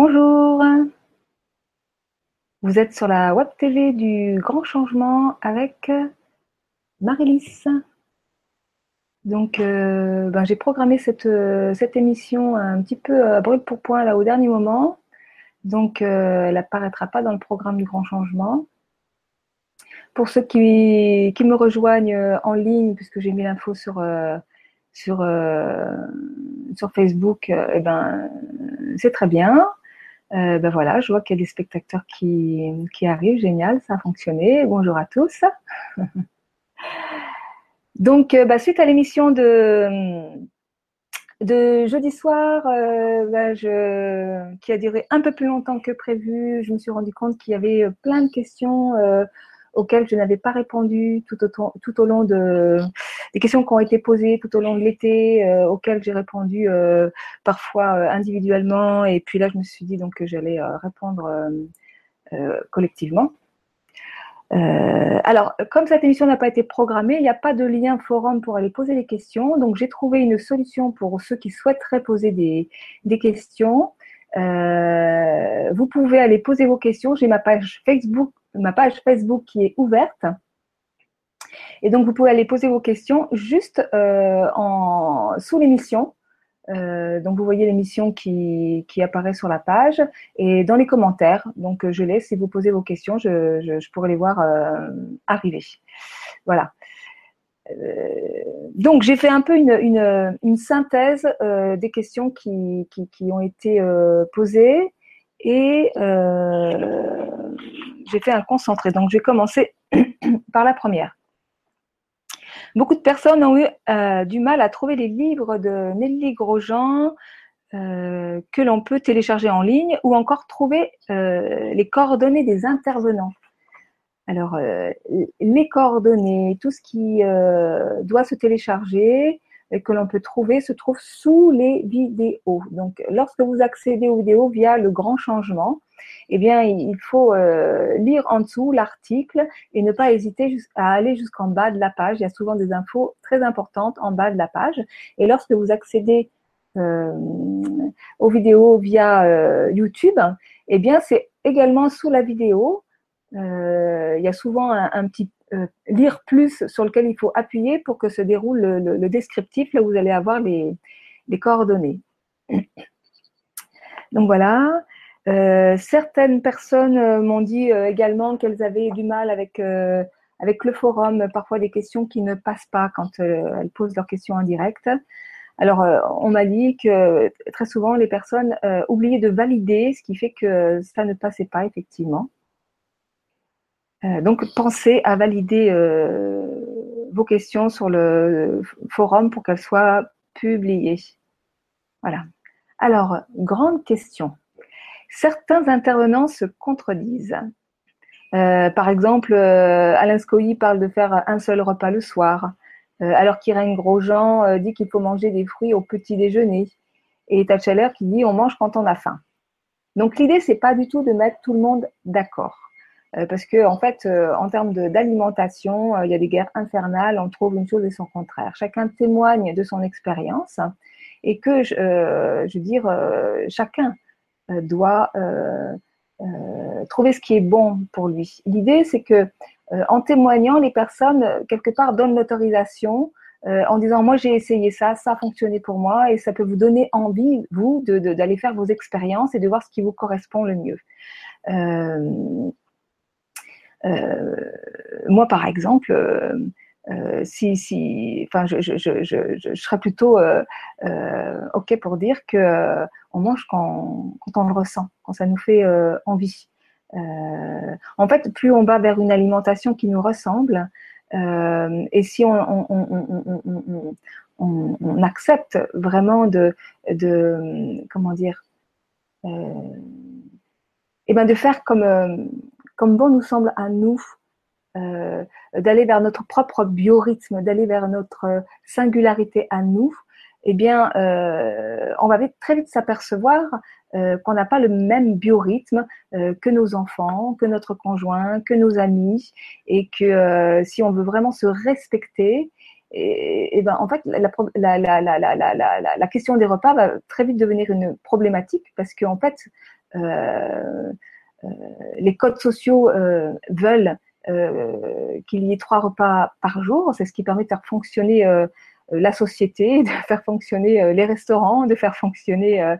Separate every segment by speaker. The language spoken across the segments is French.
Speaker 1: Bonjour, vous êtes sur la web TV du Grand Changement avec Marilys. Donc, euh, ben, j'ai programmé cette, euh, cette, émission un petit peu à brûle pour point là au dernier moment. Donc, euh, elle n'apparaîtra pas dans le programme du Grand Changement. Pour ceux qui, me rejoignent en ligne, puisque j'ai mis l'info sur Facebook, eh ben, c'est très bien. Ben voilà, je vois qu'il y a des spectateurs qui, qui arrivent. Génial, ça a fonctionné. Bonjour à tous. Donc, euh, bah, suite à l'émission de, de jeudi soir, euh, bah, qui a duré un peu plus longtemps que prévu, je me suis rendu compte qu'il y avait euh, plein de questions auxquelles je n'avais pas répondu tout au, tout au long de des questions qui ont été posées tout au long de l'été, auxquelles j'ai répondu parfois individuellement. Et puis là, je me suis dit donc que j'allais répondre collectivement. Euh, alors, comme cette émission n'a pas été programmée, il n'y a pas de lien forum pour aller poser les questions. Donc, j'ai trouvé une solution pour ceux qui souhaiteraient poser des, des questions. Euh, vous pouvez aller poser vos questions. J'ai ma page Facebook, ma page Facebook qui est ouverte. Et donc, vous pouvez aller poser vos questions juste euh, en, sous l'émission. Euh, donc vous voyez l'émission qui, qui, apparaît sur la page et dans les commentaires. Donc je laisse si vous posez vos questions, je, je, pourrai les voir euh, arriver. Voilà. Euh, donc j'ai fait un peu une, synthèse des questions qui, ont été posées et j'ai fait un concentré. Donc je vais commencer par la première. Beaucoup de personnes ont eu euh, du mal à trouver les livres de Nelly Grosjean euh, que l'on peut télécharger en ligne ou encore trouver euh, les coordonnées des intervenants. Alors, les coordonnées, tout ce qui doit se télécharger et que l'on peut trouver se trouve sous les vidéos. Donc, lorsque vous accédez aux vidéos via le grand changement, eh bien, il faut euh, lire en dessous l'article et ne pas hésiter à aller jusqu'en bas de la page. Il y a souvent des infos très importantes en bas de la page. Et lorsque vous accédez euh, aux vidéos via euh, YouTube, eh bien, c'est également sous la vidéo. Il y a souvent un, petit lire plus sur lequel il faut appuyer pour que se déroule le, descriptif, là vous allez avoir les, coordonnées. Donc voilà. Euh, certaines personnes euh, m'ont dit euh, également qu'elles avaient du mal avec, avec le forum, parfois des questions qui ne passent pas quand elles posent leurs questions en direct. Alors, on m'a dit que très souvent, les personnes oubliaient de valider, ce qui fait que ça ne passait pas effectivement. Donc, pensez à valider vos questions sur le forum pour qu'elles soient publiées. Voilà. Alors, grande question certains intervenants se contredisent. Euh, par exemple, euh, Alain Scoy parle de faire un seul repas le soir, euh, alors qu'Irène Grosjean dit qu'il faut manger des fruits au petit déjeuner, et Tatcheller qui dit on mange quand on a faim. Donc l'idée, c'est pas du tout de mettre tout le monde d'accord. Parce que en fait, en termes d'alimentation, il y a des guerres infernales, on trouve une chose et son contraire. Chacun témoigne de son expérience et que, je veux dire, chacun euh, doit euh, euh, trouver ce qui est bon pour lui. L'idée, c'est que en témoignant, les personnes quelque part donnent l'autorisation en disant moi j'ai essayé ça, ça a fonctionné pour moi et ça peut vous donner envie vous d'aller faire vos expériences et de voir ce qui vous correspond le mieux. Moi par exemple, euh, si, si, enfin, je, je, serais plutôt euh, euh, ok pour dire que on mange quand, on le ressent, quand ça nous fait envie. en fait, plus on va vers une alimentation qui nous ressemble, et si on, accepte vraiment de, de comment dire, et eh ben de faire comme, comme bon nous semble à nous, euh, d'aller vers notre propre biorhythme, d'aller vers notre singularité à nous, eh bien, euh, on va très vite s'apercevoir euh, qu'on n'a pas le même biorhythme que nos enfants, que notre conjoint, que nos amis, et que si on veut vraiment se respecter, et, ben en fait la, question des repas va très vite devenir une problématique parce qu'en fait les codes sociaux veulent qu'il y ait trois repas par jour. C'est ce qui permet de faire fonctionner la société, de faire fonctionner les restaurants, de faire fonctionner,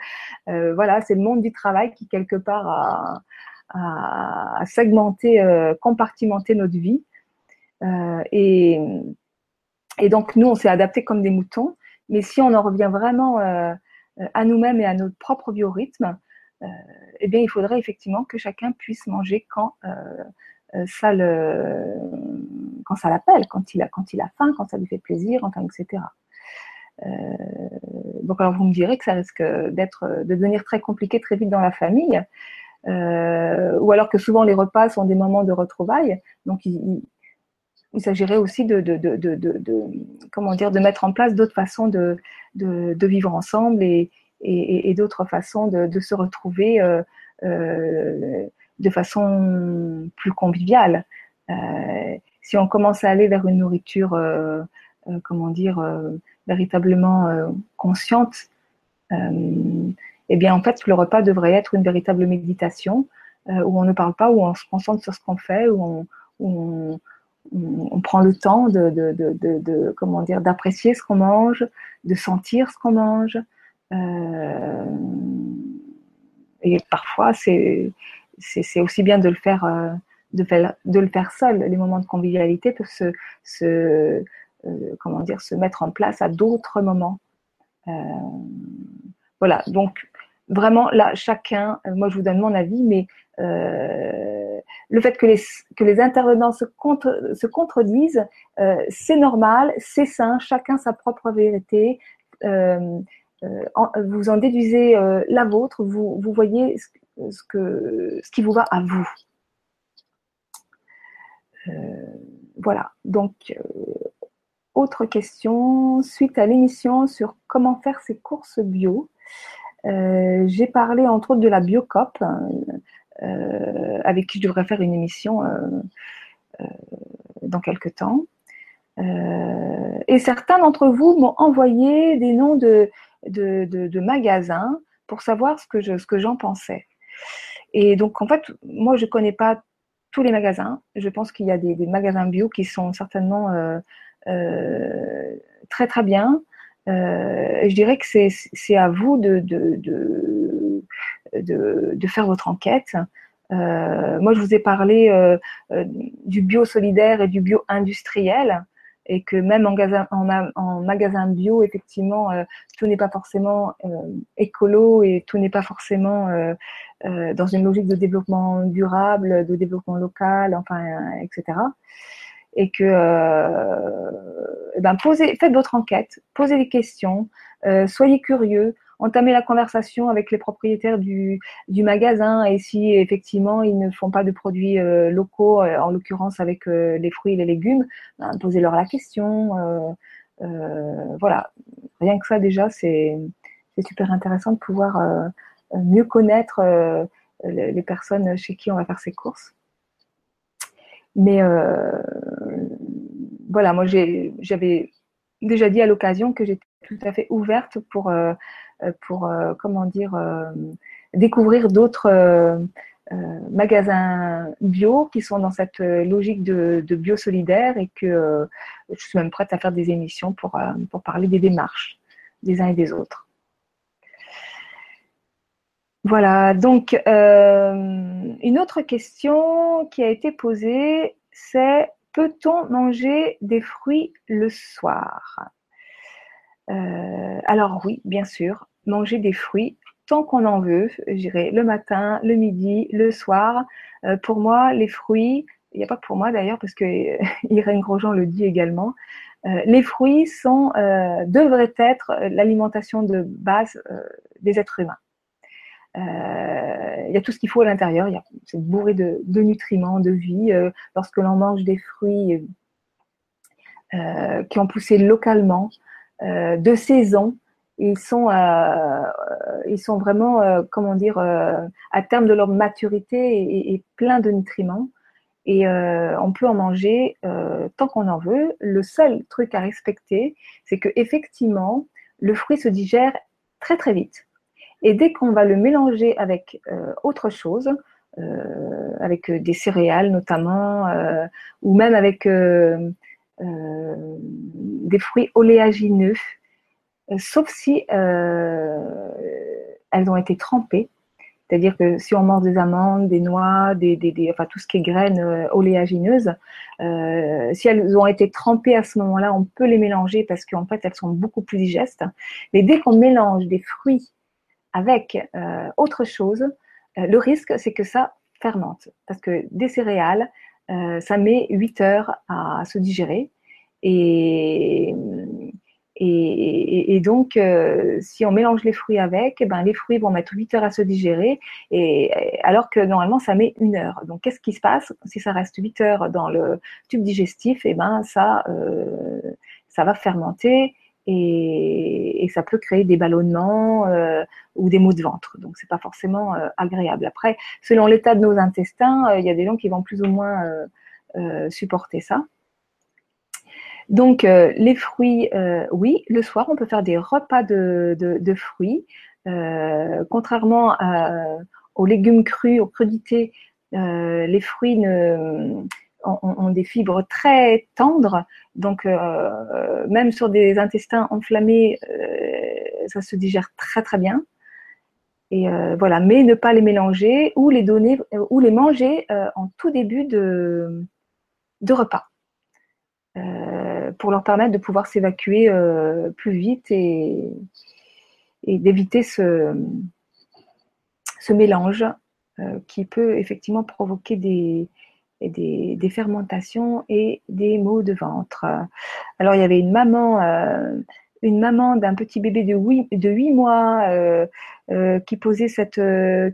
Speaker 1: voilà, c'est le monde du travail qui quelque part a, segmenté, compartimenté notre vie. et, et donc nous, on s'est adapté comme des moutons. Mais si on en revient vraiment à nous-mêmes et à notre propre biorhythme, eh bien, il faudrait effectivement que chacun puisse manger quand euh, ça le, quand ça l'appelle, quand il a, quand il a faim, quand ça lui fait plaisir, etc. Euh, donc alors vous me direz que ça risque d'être, de devenir très compliqué très vite dans la famille, euh, ou alors que souvent les repas sont des moments de retrouvailles. Donc il, s'agirait aussi de, de, de, de, comment dire, de mettre en place d'autres façons de, de, vivre ensemble et, et, d'autres façons de, se retrouver euh, euh, de façon plus conviviale. Euh, si on commence à aller vers une nourriture, comment dire, véritablement consciente, eh bien en fait le repas devrait être une véritable méditation où on ne parle pas, où on se concentre sur ce qu'on fait, où on, prend le temps de comment dire d'apprécier ce qu'on mange, de sentir ce qu'on mange. Euh, et parfois, c'est aussi bien de le faire, euh, de, de, le faire seul. Les moments de convivialité peuvent se, euh, comment dire, se mettre en place à d'autres moments. Voilà, donc vraiment là, chacun, moi je vous donne mon avis, mais le fait que les, que les intervenants se, contre, se contredisent, c'est normal, c'est sain, chacun sa propre vérité. Vous en déduisez la vôtre, vous, vous voyez ce, qui vous va à vous. Euh, voilà, donc euh, autre question, suite à l'émission sur comment faire ses courses bio, euh, j'ai parlé entre autres de la Biocop, avec qui je devrais faire une émission dans quelques temps. Et certains d'entre vous m'ont envoyé des noms de, de, magasins pour savoir ce que, je, j'en pensais. Et donc, en fait, moi, je ne connais pas tous les magasins. Je pense qu'il y a des, magasins bio qui sont certainement euh, euh, très, très bien. Euh, je dirais que c'est à vous de, de, faire votre enquête. moi, je vous ai parlé du bio solidaire et du bio industriel et que même en, magasin bio, effectivement, euh, tout n'est pas forcément euh, écolo et tout n'est pas forcément euh, dans une logique de développement durable, de développement local, enfin, etc. Et que, eh ben, posez, faites votre enquête, posez des questions, soyez curieux, entamer la conversation avec les propriétaires du, magasin et si effectivement ils ne font pas de produits euh, locaux, euh, en l'occurrence avec euh, les fruits et les légumes, ben, posez-leur la question. voilà, rien que ça déjà, c'est super intéressant de pouvoir mieux connaître les personnes chez qui on va faire ses courses. Mais voilà, moi j'avais déjà dit à l'occasion que j'étais tout à fait ouverte pour pour, euh, comment dire, euh, découvrir d'autres magasins bio qui sont dans cette logique de, bio solidaire et que je suis même prête à faire des émissions pour, pour parler des démarches des uns et des autres. Voilà, donc une autre question qui a été posée, c'est peut-on manger des fruits le soir? Alors oui, bien sûr, manger des fruits tant qu'on en veut, j'irai le matin, le midi, le soir. Euh, pour moi, les fruits, il n'y a pas que pour moi d'ailleurs, parce que Irène Grosjean le dit également, euh, les fruits sont, euh, devraient être l'alimentation de base des êtres humains. Il y a tout ce qu'il faut à l'intérieur, c'est bourré de, nutriments, de vie. lorsque l'on mange des fruits qui ont poussé localement, de saison, ils sont, euh, ils sont vraiment, euh, comment dire, euh, à terme de leur maturité et, et plein de nutriments. Et on peut en manger tant qu'on en veut. Le seul truc à respecter, c'est que effectivement, le fruit se digère très très vite. Et dès qu'on va le mélanger avec autre chose, avec des céréales notamment, ou même avec des fruits oléagineux, sauf si elles ont été trempées, c'est-à-dire que si on mange des amandes, des noix, enfin tout ce qui est graines euh, oléagineuses, euh, si elles ont été trempées à ce moment-là, on peut les mélanger parce qu'en fait elles sont beaucoup plus digestes. Mais dès qu'on mélange des fruits avec euh, autre chose, le risque c'est que ça fermente. Parce que des céréales, ça met 8 heures à se digérer. Et et, donc, euh, si on mélange les fruits avec, eh ben, les fruits vont mettre 8 heures à se digérer, et, alors que normalement, ça met une heure. Donc, qu'est-ce qui se passe? Si ça reste 8 heures dans le tube digestif Eh ben, ça, euh, ça va fermenter et, ça peut créer des ballonnements euh, ou des maux de ventre. Donc, c'est pas forcément agréable. Après, selon l'état de nos intestins, il y a des gens qui vont plus ou moins supporter ça. Donc, euh, les fruits, euh, oui, le soir, on peut faire des repas de, fruits. Euh, contrairement aux légumes crus, aux crudités, les fruits ont, des fibres très tendres. Donc, même sur des intestins enflammés, ça se digère très très bien. Et voilà, mais ne pas les mélanger ou les donner ou les manger en tout début de repas. Pour leur permettre de pouvoir s'évacuer euh, plus vite et, d'éviter ce, ce, mélange euh, qui peut effectivement provoquer des, des, fermentations et des maux de ventre. Alors il y avait une maman, une maman d'un petit bébé de 8, de 8 mois qui posait cette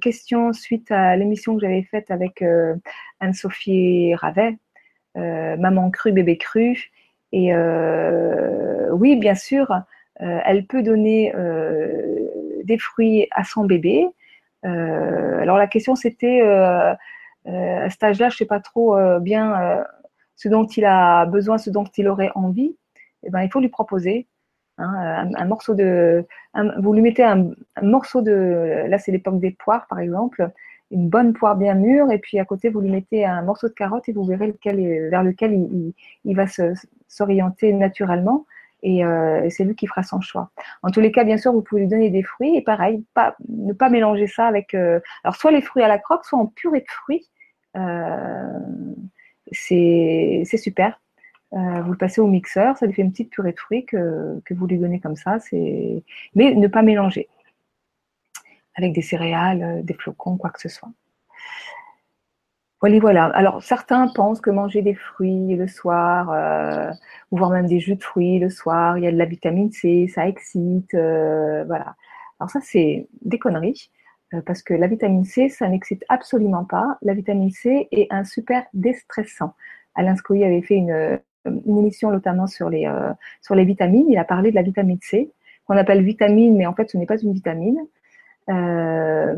Speaker 1: question suite à l'émission que j'avais faite avec Anne-Sophie Ravet, Maman crue, bébé cru. Et euh, oui, bien sûr, euh, elle peut donner euh, des fruits à son bébé. alors la question c'était, à cet âge-là, je ne sais pas trop bien ce dont il a besoin, ce dont il aurait envie. Eh ben, il faut lui proposer hein, un, morceau de. vous lui mettez un, morceau de. Là, c'est l'époque des poires, par exemple. Une bonne poire bien mûre, et puis à côté, vous lui mettez un morceau de carotte et vous verrez vers lequel il va se, s'orienter naturellement euh, et, c'est lui qui fera son choix. En tous les cas, bien sûr, vous pouvez lui donner des fruits et pareil, ne pas mélanger ça avec. Euh, alors, soit les fruits à la croque, soit en purée de fruits. Euh, c'est super. vous le passez au mixeur, ça lui fait une petite purée de fruits que vous lui donnez comme ça. Mais ne pas mélanger avec des céréales, des flocons, quoi que ce soit. Voilà, voilà. Alors, certains pensent que manger des fruits le soir, euh, ou voire même des jus de fruits le soir, il y a de la vitamine C, ça excite, euh, voilà. Alors ça, c'est des conneries, euh, parce que la vitamine C, ça n'excite absolument pas. La vitamine C est un super déstressant. Alain Scoy avait fait une, émission notamment sur les vitamines. Il a parlé de la vitamine C, qu'on appelle vitamine, mais en fait, ce n'est pas une vitamine. Euh,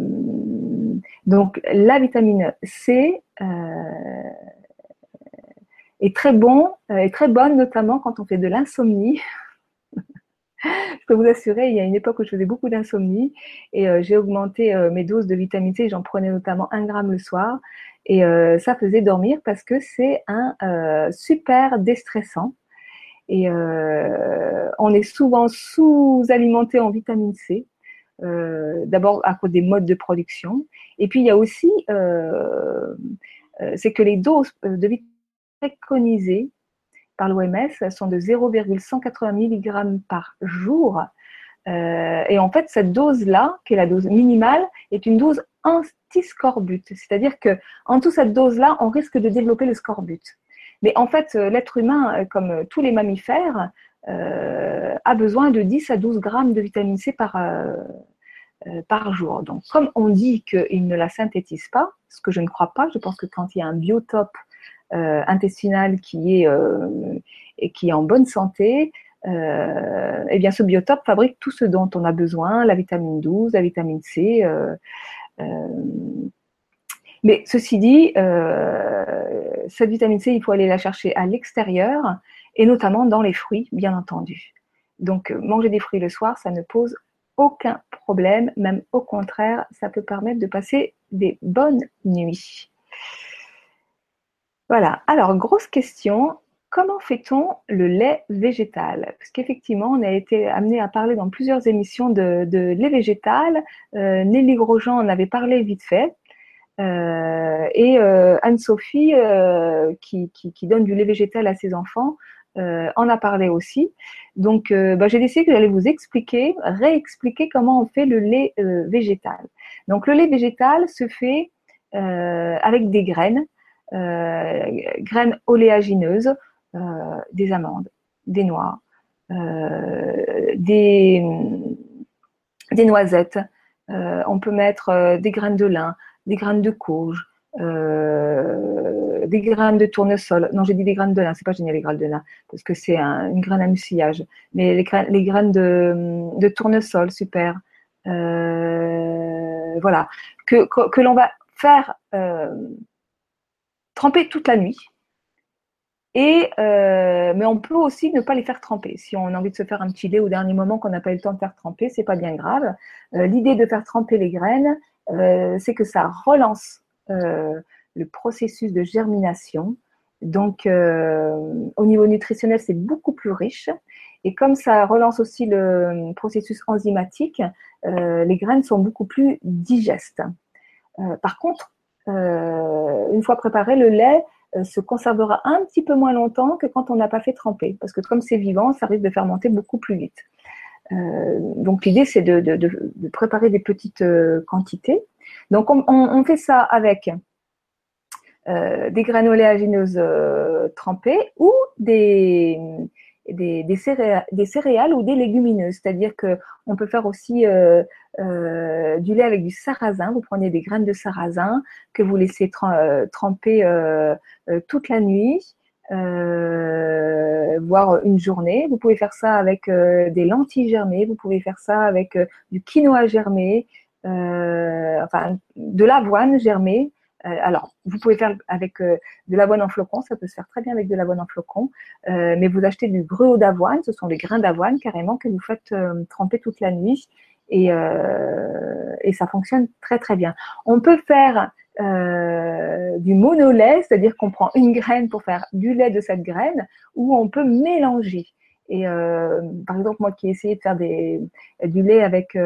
Speaker 1: donc la vitamine C euh, est très bon, euh, est très bonne notamment quand on fait de l'insomnie. je peux vous assurer, il y a une époque où je faisais beaucoup d'insomnie et j'ai augmenté mes doses de vitamine C. J'en prenais notamment un gramme le soir et ça faisait dormir parce que c'est un super déstressant. Et on est souvent sous-alimenté en vitamine C. Euh, d'abord à cause des modes de production. Et puis il y a aussi, euh, euh, c'est que les doses de vitamine préconisées par l'OMS sont de 0,180 mg par jour. et en fait, cette dose-là, qui est la dose minimale, est une dose anti-scorbut. C'est-à-dire que en dessous cette dose-là, on risque de développer le scorbut. Mais en fait, l'être humain, comme tous les mammifères, a besoin de 10 à 12 grammes de vitamine C par, euh, euh, par jour. Donc, comme on dit qu'il ne la synthétise pas, ce que je ne crois pas, je pense que quand il y a un biotope intestinal qui est, et qui est en bonne santé, eh bien, ce biotope fabrique tout ce dont on a besoin, la vitamine 12, la vitamine C. mais ceci dit, cette vitamine C, il faut aller la chercher à l'extérieur et notamment dans les fruits, bien entendu. Donc, euh, manger des fruits le soir, ça ne pose aucun problème, même au contraire, ça peut permettre de passer des bonnes nuits. Voilà, alors grosse question, comment fait-on le lait végétal? Parce qu'effectivement, on a été amené à parler dans plusieurs émissions de, lait végétal. Euh, Nelly Grosjean en avait parlé vite fait. Euh, et Anne-Sophie, qui, donne du lait végétal à ses enfants, en a parlé aussi. Donc, bah, j'ai décidé que j'allais vous expliquer, réexpliquer comment on fait le lait végétal. Donc, le lait végétal se fait avec des graines, graines oléagineuses, euh, des amandes, des noix, euh, des, noisettes. Euh, on peut mettre des graines de lin, des graines de courge, des graines de tournesol. Non, j'ai dit des graines de lin, c'est pas génial les graines de lin, parce que c'est une graine à mucillage. Mais les, graines, de, tournesol, super. voilà. Que, l'on va faire tremper toute la nuit. Et, euh, mais on peut aussi ne pas les faire tremper. Si on a envie de se faire un petit lait au dernier moment qu'on n'a pas eu le temps de faire tremper, c'est pas bien grave. Euh, l'idée de faire tremper les graines, euh, c'est que ça relance le processus de germination. Donc, au niveau nutritionnel, c'est beaucoup plus riche. Et comme ça relance aussi le processus enzymatique, les graines sont beaucoup plus digestes. par contre, une fois préparé, le lait euh, se conservera un petit peu moins longtemps que quand on n'a pas fait tremper. Parce que comme c'est vivant, ça risque de fermenter beaucoup plus vite. Euh, donc l'idée, c'est de, préparer des petites euh, quantités. Donc on, fait ça avec des graines oléagineuses trempées ou des, céréales, ou des légumineuses. C'est-à-dire qu'on peut faire aussi euh, euh, du lait avec du sarrasin. Vous prenez des graines de sarrasin que vous laissez euh, tremper toute la nuit, voire une journée. Vous pouvez faire ça avec des lentilles germées. Vous pouvez faire ça avec du quinoa germé, enfin de l'avoine germée. Euh, alors, vous pouvez faire avec euh, de l'avoine en flocon, ça peut se faire très bien avec de l'avoine en flocon, euh, mais vous achetez du gruau d'avoine, ce sont les grains d'avoine carrément que vous faites tremper toute la nuit et, ça fonctionne très très bien. On peut faire du monolait, c'est-à-dire qu'on prend une graine pour faire du lait de cette graine, ou on peut mélanger. Et par exemple, moi qui ai essayé de faire des, du lait avec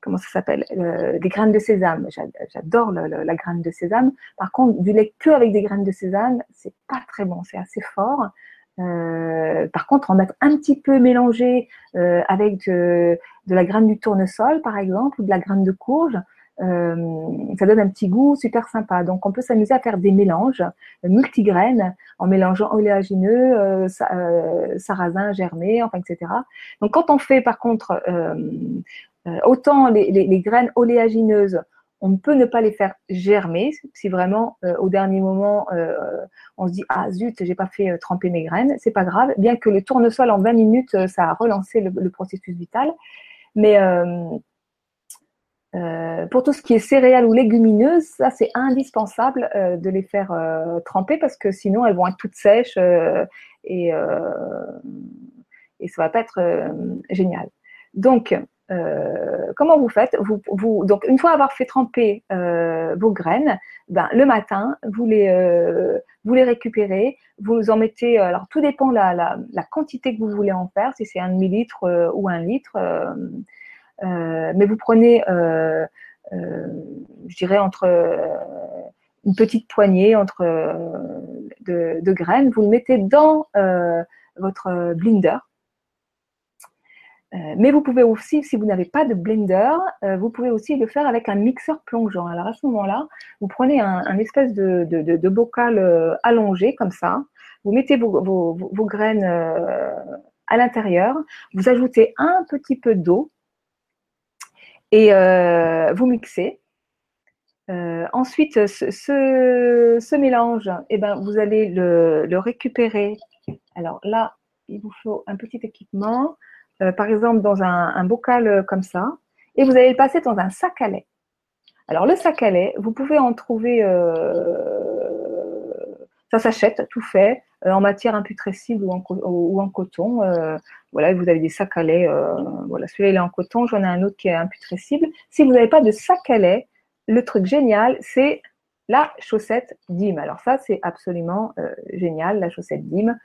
Speaker 1: comment ça s'appelle euh, Des graines de sésame. J'adore la graine de sésame. Par contre, du lait que avec des graines de sésame, c'est pas très bon, c'est assez fort. Euh, par contre, en mettre un petit peu mélangé euh, avec de, la graine du tournesol, par exemple, ou de la graine de courge, ça donne un petit goût super sympa. Donc, on peut s'amuser à faire des mélanges multigraines en mélangeant oléagineux, sarrasin germé, enfin, etc. Donc, quand on fait, par contre, autant les, graines oléagineuses, on peut ne pas les faire germer. Si vraiment euh, au dernier moment euh, on se dit ah zut j'ai pas fait tremper mes graines c'est pas grave. Bien que le tournesol en 20 minutes ça a relancé le, processus vital. Mais pour tout ce qui est céréales ou légumineuses, ça c'est indispensable de les faire tremper parce que sinon elles vont être toutes sèches et, et ça va pas être génial. Donc euh, comment vous faites? Donc, une fois avoir fait tremper euh, vos graines, ben, le matin, vous les, euh, récupérez, vous en mettez, alors tout dépend la, la, quantité que vous voulez en faire, si c'est un demi-litre ou un litre, mais vous prenez, je dirais, entre une petite poignée entre, de, de, graines, vous le mettez dans votre blender euh, mais vous pouvez aussi, si vous n'avez pas de blender, euh, vous pouvez aussi le faire avec un mixeur plongeant. Alors à ce moment-là, vous prenez un, espèce de, de, bocal euh, allongé comme ça, vous mettez vos, vos, graines à l'intérieur, vous ajoutez un petit peu d'eau et vous mixez. ensuite, ce, ce, mélange, eh ben, vous allez le, le récupérer. Alors là, il vous faut un petit équipement. Euh, par exemple dans un, bocal euh, comme ça, et vous allez le passer dans un sac à lait. Alors le sac à lait, vous pouvez en trouver, euh, ça s'achète tout fait, en matière imputrescible ou en, coton. voilà, vous avez des sacs à lait. voilà, celui-là il est en coton. J'en ai un autre qui est imputrescible. Si vous n'avez pas de sac à lait, le truc génial, c'est la chaussette Dim. Alors ça, c'est absolument génial, la chaussette Dim.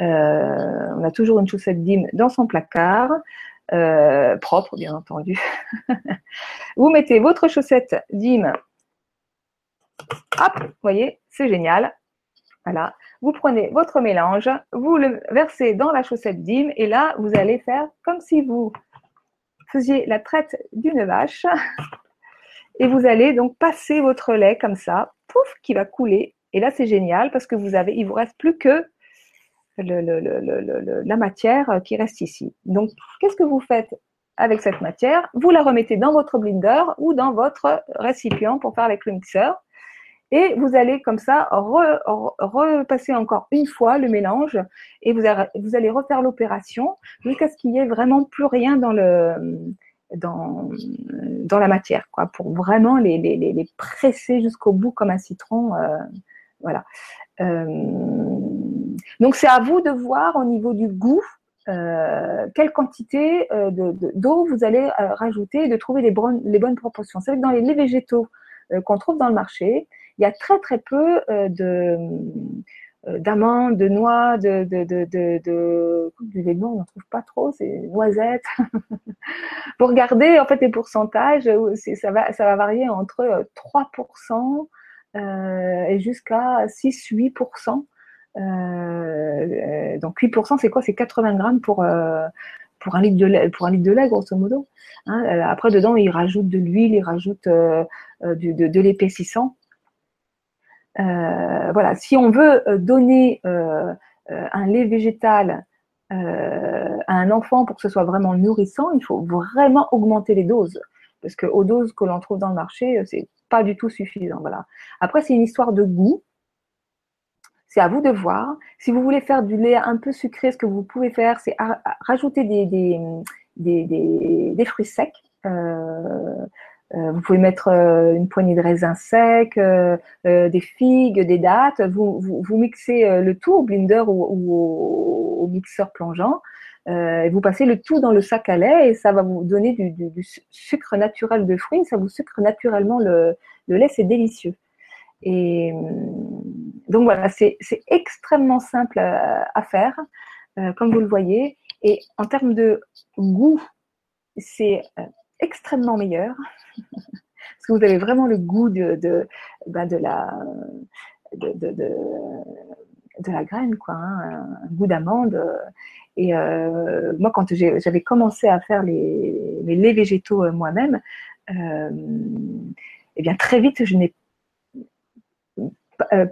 Speaker 1: On a toujours une chaussette Dim dans son placard. Euh, propre bien entendu. vous mettez votre chaussette Dim. Hop, vous voyez, c'est génial. Voilà. Vous prenez votre mélange, vous le versez dans la chaussette Dim et là, vous allez faire comme si vous faisiez la traite d'une vache. Et vous allez donc passer votre lait comme ça, pouf, qui va couler. Et là, c'est génial parce que vous avez, il vous reste plus que la matière qui reste ici. Donc, qu'est-ce que vous faites avec cette matière? Vous la remettez dans votre blender ou dans votre récipient pour faire avec le mixeur. Et vous allez comme ça repasser encore une fois le mélange et vous, allez refaire l'opération jusqu'à ce qu'il n'y ait vraiment plus rien dans la matière, quoi, pour vraiment les presser jusqu'au bout comme un citron. Euh, voilà. Euh, donc c'est à vous de voir au niveau du goût euh, quelle quantité euh, d'eau vous allez rajouter et de trouver les bonnes, les bonnes proportions. C'est vrai que dans les végétaux qu'on trouve dans le marché, il y a très très peu de d'amandes, de noix, de, de, de, de, du on n'en trouve pas trop, c'est noisettes. Pour regarder en fait les pourcentages, ça va, ça va varier entre 3% euh, et jusqu'à 6-8%. Euh, donc 8%, c'est quoi? C'est 80 grammes pour, euh, pour, un litre de lait, pour un litre de lait, grosso modo. Hein. après, dedans, ils rajoutent de l'huile, ils rajoutent de, l'épaississant. voilà, si on veut donner un lait végétal à un enfant pour que ce soit vraiment nourrissant, il faut vraiment augmenter les doses. Parce que aux doses que l'on trouve dans le marché, c'est pas du tout suffisant. Voilà. Après, c'est une histoire de goût. C'est à vous de voir. Si vous voulez faire du lait un peu sucré, ce que vous pouvez faire, c'est rajouter des, fruits secs. Euh, euh, vous pouvez mettre euh, une poignée de raisins secs, des figues, des dattes. Vous, vous, mixez le tout au blender ou, au, mixeur plongeant. Et vous passez le tout dans le sac à lait et ça va vous donner du, sucre naturel de fruits. Ça vous sucre naturellement le, lait, c'est délicieux. Et euh, donc voilà, c'est extrêmement simple à, faire, euh, comme vous le voyez. Et en termes de goût, c'est extrêmement meilleur. Parce que vous avez vraiment le goût de, ben la, de, graine, quoi, hein, un goût d'amande. Et euh, moi, quand j'avais commencé à faire les, laits végétaux euh, moi-même, euh, eh bien très vite, je n'ai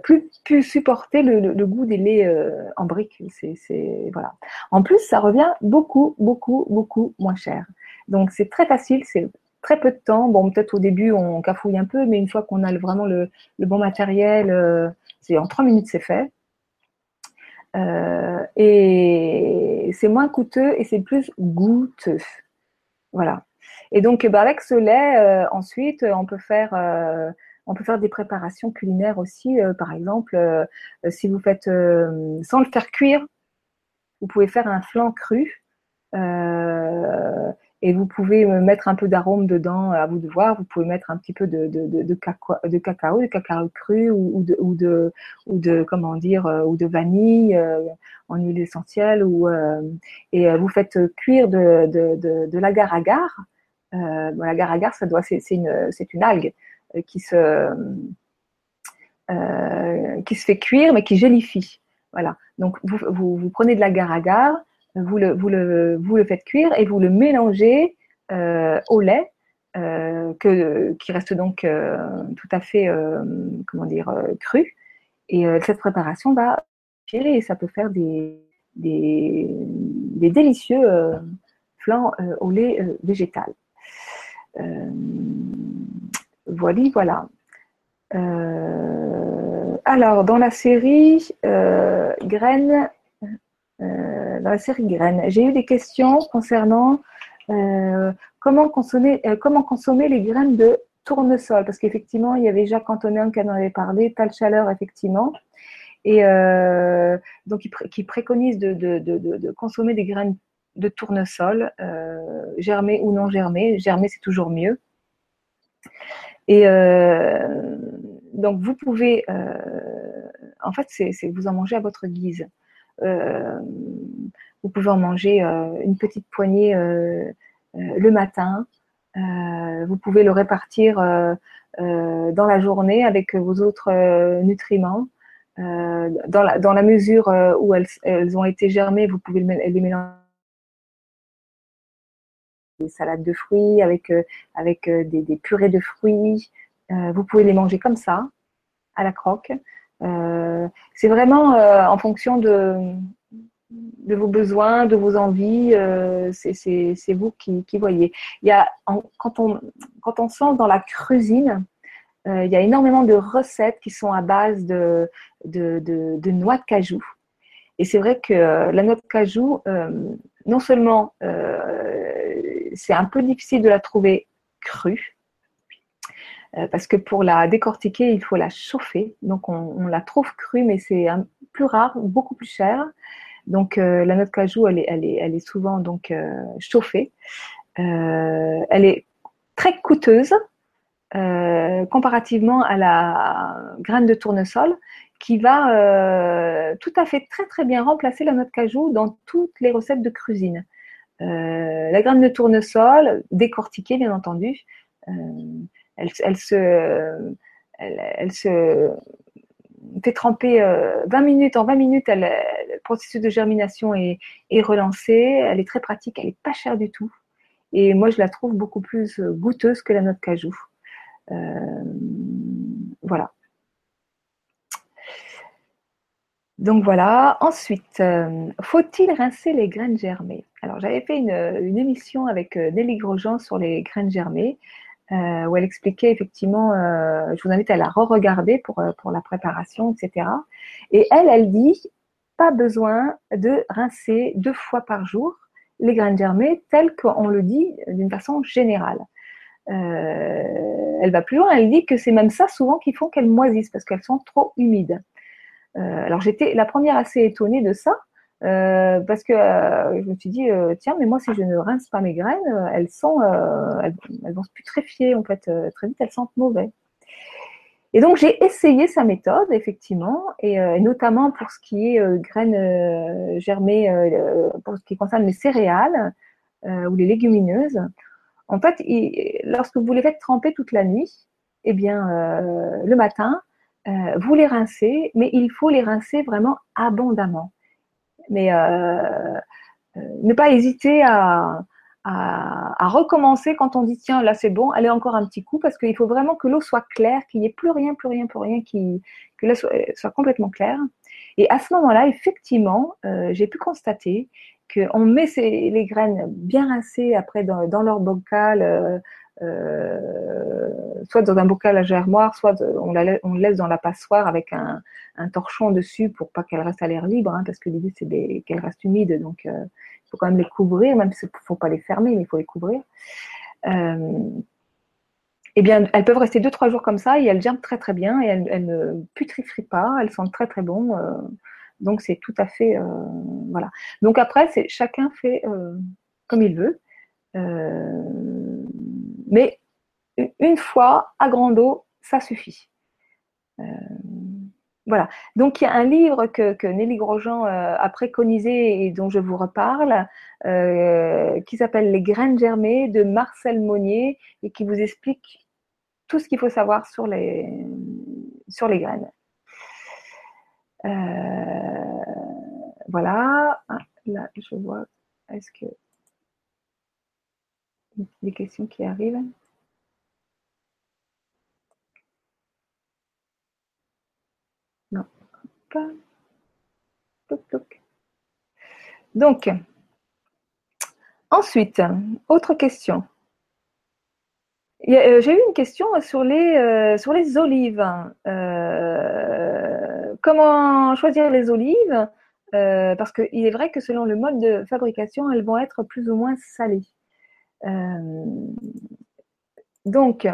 Speaker 1: plus pu supporter le, goût des laits en briques. C'est, voilà. En plus, ça revient beaucoup, beaucoup, beaucoup moins cher. Donc c'est très facile, c'est très peu de temps. Bon, peut-être au début on cafouille un peu, mais une fois qu'on a vraiment le, bon matériel, c'est en trois minutes c'est fait. Euh, et c'est moins coûteux et c'est plus goûteux. Voilà. Et donc, avec ce lait, euh, ensuite, on peut faire, euh, on peut faire des préparations culinaires aussi. par exemple, si vous faites sans le faire cuire, vous pouvez faire un flan cru et vous pouvez mettre un peu d'arôme dedans, à vous de voir. Vous pouvez mettre un petit peu de, cacao, de cacao, cru ou, de, ou de, comment dire, euh, ou de vanille euh, en huile essentielle. Euh, et vous faites cuire de, de, de, l'agar-agar. Euh, l'agar-agar, ça doit, c'est, une, c'est une algue qui se, qui se fait cuire, mais qui gélifie. Voilà. Donc, vous, vous, prenez de l'agar-agar, vous le, vous, le, vous le faites cuire et vous le mélangez euh, au lait euh, que, qui reste donc euh, tout à fait comment dire, cru. Et cette préparation va et ça peut faire des, des, des délicieux flans au lait végétal. Voilà, voilà. alors, dans la série Graines, euh, dans la série Graines. J'ai eu des questions concernant euh, comment, consommer, euh, les graines de tournesol, parce qu'effectivement, il y avait Jacques Antonin qui en avait parlé, Tal Chaleur, effectivement. et donc qui, préconise de, consommer des graines de tournesol, germées ou non germées. Germées, c'est toujours mieux. Et donc, vous pouvez, en fait, c'est vous en mangez à votre guise. vous pouvez en manger une petite poignée le matin. vous pouvez le répartir euh, dans la journée avec vos autres euh, nutriments. Euh, dans, la, dans la mesure où elles, elles ont été germées, vous pouvez les mélanger des salades de fruits, avec, avec des, des, purées de fruits. vous pouvez les manger comme ça, à la croque. c'est vraiment en fonction de, de vos besoins, de vos envies. c'est vous qui, voyez. Il y a, quand, on, quand on dans la cuisine, euh, il y a énormément de recettes qui sont à base de, de, noix de cajou. Et c'est vrai que euh, la noix de cajou, euh, non seulement c'est un peu difficile de la trouver crue, parce que pour la décortiquer, il faut la chauffer. Donc on, la trouve crue, mais c'est plus rare, beaucoup plus cher. Donc la noix de cajou, elle est, souvent donc chauffée. elle est très coûteuse, euh, comparativement à la graine de tournesol qui va euh, tout à fait très très bien remplacer la noix de cajou dans toutes les recettes de cuisine. Euh, la graine de tournesol, décortiquée bien entendu, elle, se, elle, se fait tremper 20 minutes. En 20 minutes, le processus de germination est, est, relancé. Elle est très pratique, elle n'est pas chère du tout. Et moi, je la trouve beaucoup plus goûteuse que la noix de cajou. Euh, voilà. Donc voilà. Ensuite, euh, faut-il rincer les graines germées? Alors j'avais fait une, émission avec euh, Nelly Grosjean sur les graines germées, où elle expliquait effectivement, je vous invite à la re-regarder pour, pour la préparation, etc. Et elle, elle dit, pas besoin de rincer deux fois par jour les graines germées telles qu'on le dit d'une façon générale. Euh, elle va plus loin, elle dit que c'est même ça souvent qui font qu'elles moisissent parce qu'elles sont trop humides. Euh, alors j'étais la première assez étonnée de ça. Euh, parce que je me suis dit tiens mais moi si je ne rince pas mes graines elles sont elles, vont se putréfier en fait très vite elles sentent mauvais et donc j'ai essayé sa méthode effectivement et, notamment pour ce qui est graines germées pour ce qui concerne les céréales ou les légumineuses en fait, lorsque vous les faites tremper toute la nuit, eh bien, euh, le matin, euh, vous les rincez, mais il faut les rincer vraiment abondamment. Mais euh, ne pas hésiter à, recommencer quand on dit tiens, là c'est bon, allez encore un petit coup, parce qu'il faut vraiment que l'eau soit claire, qu'il n'y ait plus rien, plus rien, plus rien, que l'eau soit, complètement claire. Et à ce moment-là, effectivement, j'ai pu constater qu'on met les graines bien rincées après dans, leur bocal, euh, euh, soit dans un bocal à germoire, soit on, la, le laisse dans la passoire avec un, torchon dessus pour pas qu'elle reste à l'air libre, hein, parce que l'idée c'est qu'elle reste humide, donc euh, il faut quand même les couvrir, même s'il ne faut pas les fermer, mais il faut les couvrir. eh bien, elles peuvent rester 2-3 jours comme ça et elles germent très très bien et elles, ne putrifient pas, elles sentent très très bon. Donc c'est tout à fait euh, voilà. Donc après c'est chacun fait euh, comme il veut, euh, mais une fois à grande eau ça suffit. Voilà. Donc il y a un livre que, Nelly Grosjean a préconisé et dont je vous reparle, qui s'appelle Les graines germées de Marcel Monnier et qui vous explique tout ce qu'il faut savoir sur les, graines. Euh, voilà. Ah, là, je vois. Est-ce que des questions qui arrivent Non. Pas. Donc, ensuite, autre question. Euh, j'ai eu une question sur les, euh, sur les olives. Euh, comment choisir les olives? Parce qu'il est vrai que selon le mode de fabrication, elles vont être plus ou moins salées. Donc,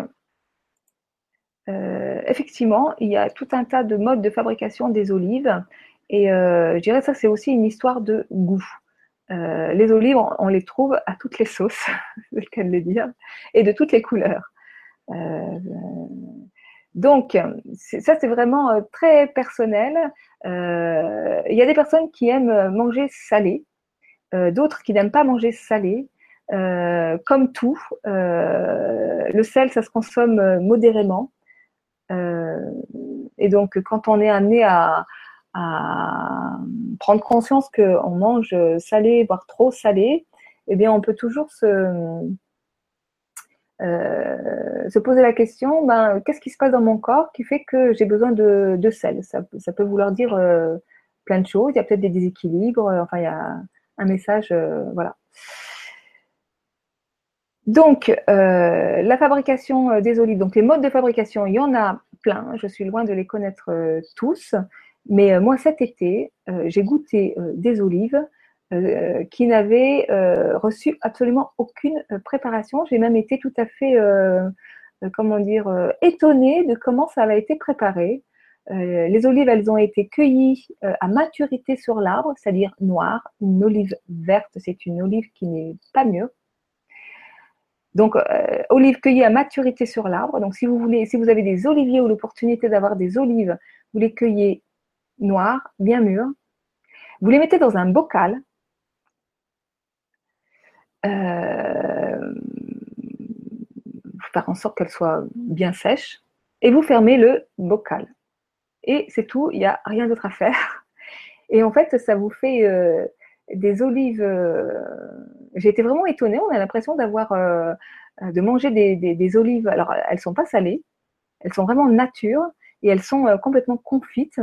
Speaker 1: effectivement, il y a tout un tas de modes de fabrication des olives. Et je dirais que ça, c'est aussi une histoire de goût. les olives, on, les trouve à toutes les sauces, c'est le cas de le dire, et de toutes les couleurs. donc, ça, c'est vraiment très personnel. Il y a des personnes qui aiment manger salé, d'autres qui n'aiment pas manger salé. Euh, comme tout, euh, le sel, ça se consomme euh, modérément. et donc, quand on est amené à, prendre conscience qu'on mange salé, voire trop salé, eh bien, on peut toujours se, se poser la question ben, qu'est-ce qui se passe dans mon corps qui fait que j'ai besoin de, sel? Ça, ça, peut vouloir dire plein de choses. Il y a peut-être des déséquilibres. Enfin, il y a un message. voilà. Donc, euh, la fabrication euh, des olives, donc les modes de fabrication, il y en a plein, je suis loin de les connaître euh, tous, mais moi cet été, j'ai goûté des olives qui n'avaient reçu absolument aucune préparation. J'ai même été tout à fait, comment dire, étonnée de comment ça avait été préparé. les olives, elles ont été cueillies à maturité sur l'arbre, c'est-à-dire noire. Une olive verte, c'est une olive qui n'est pas mûre. Donc, euh, olives cueillies à maturité sur l'arbre. Donc, si vous voulez, si vous avez des oliviers ou l'opportunité d'avoir des olives, vous les cueillez noires, bien mûres. Vous les mettez dans un bocal. Euh, faire en sorte qu'elles soient bien sèches. Et vous fermez le bocal. Et c'est tout, il n'y a rien d'autre à faire. Et en fait, ça vous fait euh, des olives. Euh, j'ai été vraiment étonnée. On a l'impression d'avoir, euh, de manger des, olives. Alors, elles sont pas salées, elles sont vraiment nature et elles sont euh, complètement confites.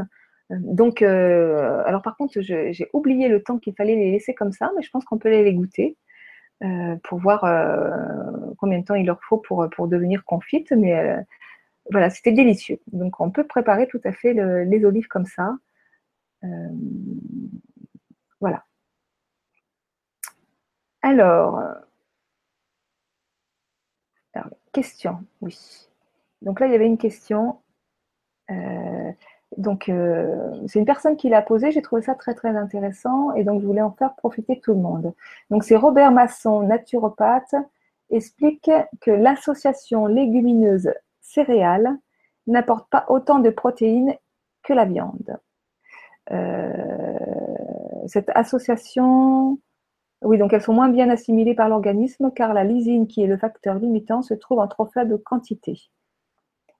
Speaker 1: Donc, alors par contre, j'ai oublié le temps qu'il fallait les laisser comme ça, mais je pense qu'on peut les goûter pour voir combien de temps il leur faut pour, pour devenir confites. Mais voilà, c'était délicieux. Donc, on peut préparer tout à fait les olives comme ça. voilà. Alors, question, oui. Donc là, il y avait une question. Euh, donc, euh, c'est une personne qui l'a posée. J'ai trouvé ça très, très intéressant et donc je voulais en faire profiter tout le monde. Donc, c'est Robert Masson, naturopathe, explique que l'association légumineuse céréales n'apporte pas autant de protéines que la viande. Euh, cette association oui, donc elles sont moins bien assimilées par l'organisme car la lysine, qui est le facteur limitant, se trouve en trop faible quantité.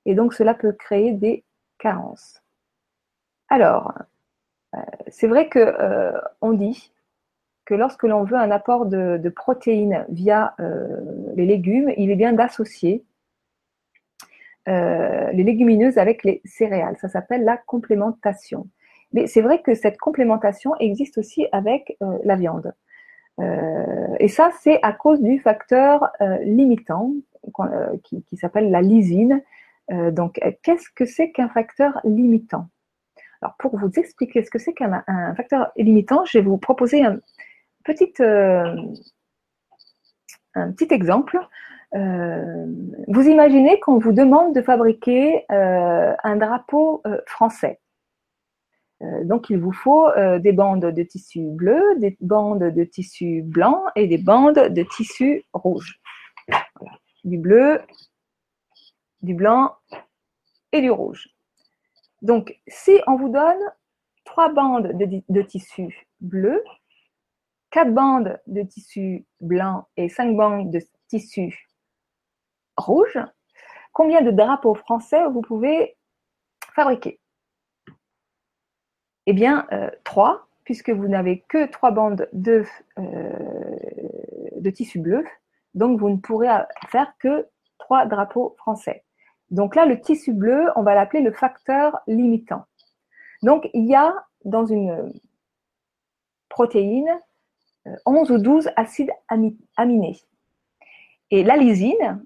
Speaker 1: Et donc cela peut créer des carences. Alors, euh, c'est vrai qu'on euh, dit que lorsque l'on veut un apport de, protéines via euh, les légumes, il est bien d'associer les légumineuses avec les céréales. Ça s'appelle la complémentation. Mais c'est vrai que cette complémentation existe aussi avec la viande. Euh, et ça, c'est à cause du facteur euh, limitant euh, qui, s'appelle la lysine. donc, qu'est-ce que c'est qu'un facteur limitant? Alors, pour vous expliquer ce que c'est qu'un facteur limitant, je vais vous proposer un petit, un petit exemple. vous imaginez qu'on vous demande de fabriquer un drapeau français. Euh, donc, il vous faut euh, des bandes de tissu bleu, des bandes de tissu blanc et des bandes de tissu rouge. Du bleu, du blanc et du rouge. Donc, si on vous donne trois bandes de, tissu bleu, quatre bandes de tissu blanc et cinq bandes de tissu rouge, combien de drapeaux français vous pouvez fabriquer? Eh bien, euh, trois, puisque vous n'avez que trois bandes de, euh, de tissu bleu, donc vous ne pourrez faire que trois drapeaux français. Donc là, le tissu bleu, on va l'appeler le facteur limitant. Donc, il y a dans une protéine 11 euh, ou 12 acides aminés. Et la lysine,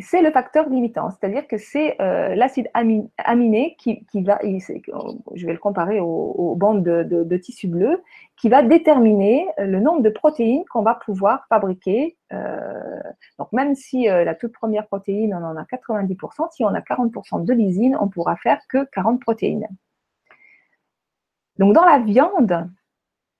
Speaker 1: c'est le facteur limitant, c'est-à-dire que c'est euh, l'acide aminé qui, va, je vais le comparer aux, bandes de, tissu bleu, qui va déterminer le nombre de protéines qu'on va pouvoir fabriquer. Euh, donc même si euh, la toute première protéine, on en a 90%, si on a 40% de lysine, on pourra faire que 40 protéines. Donc dans la viande,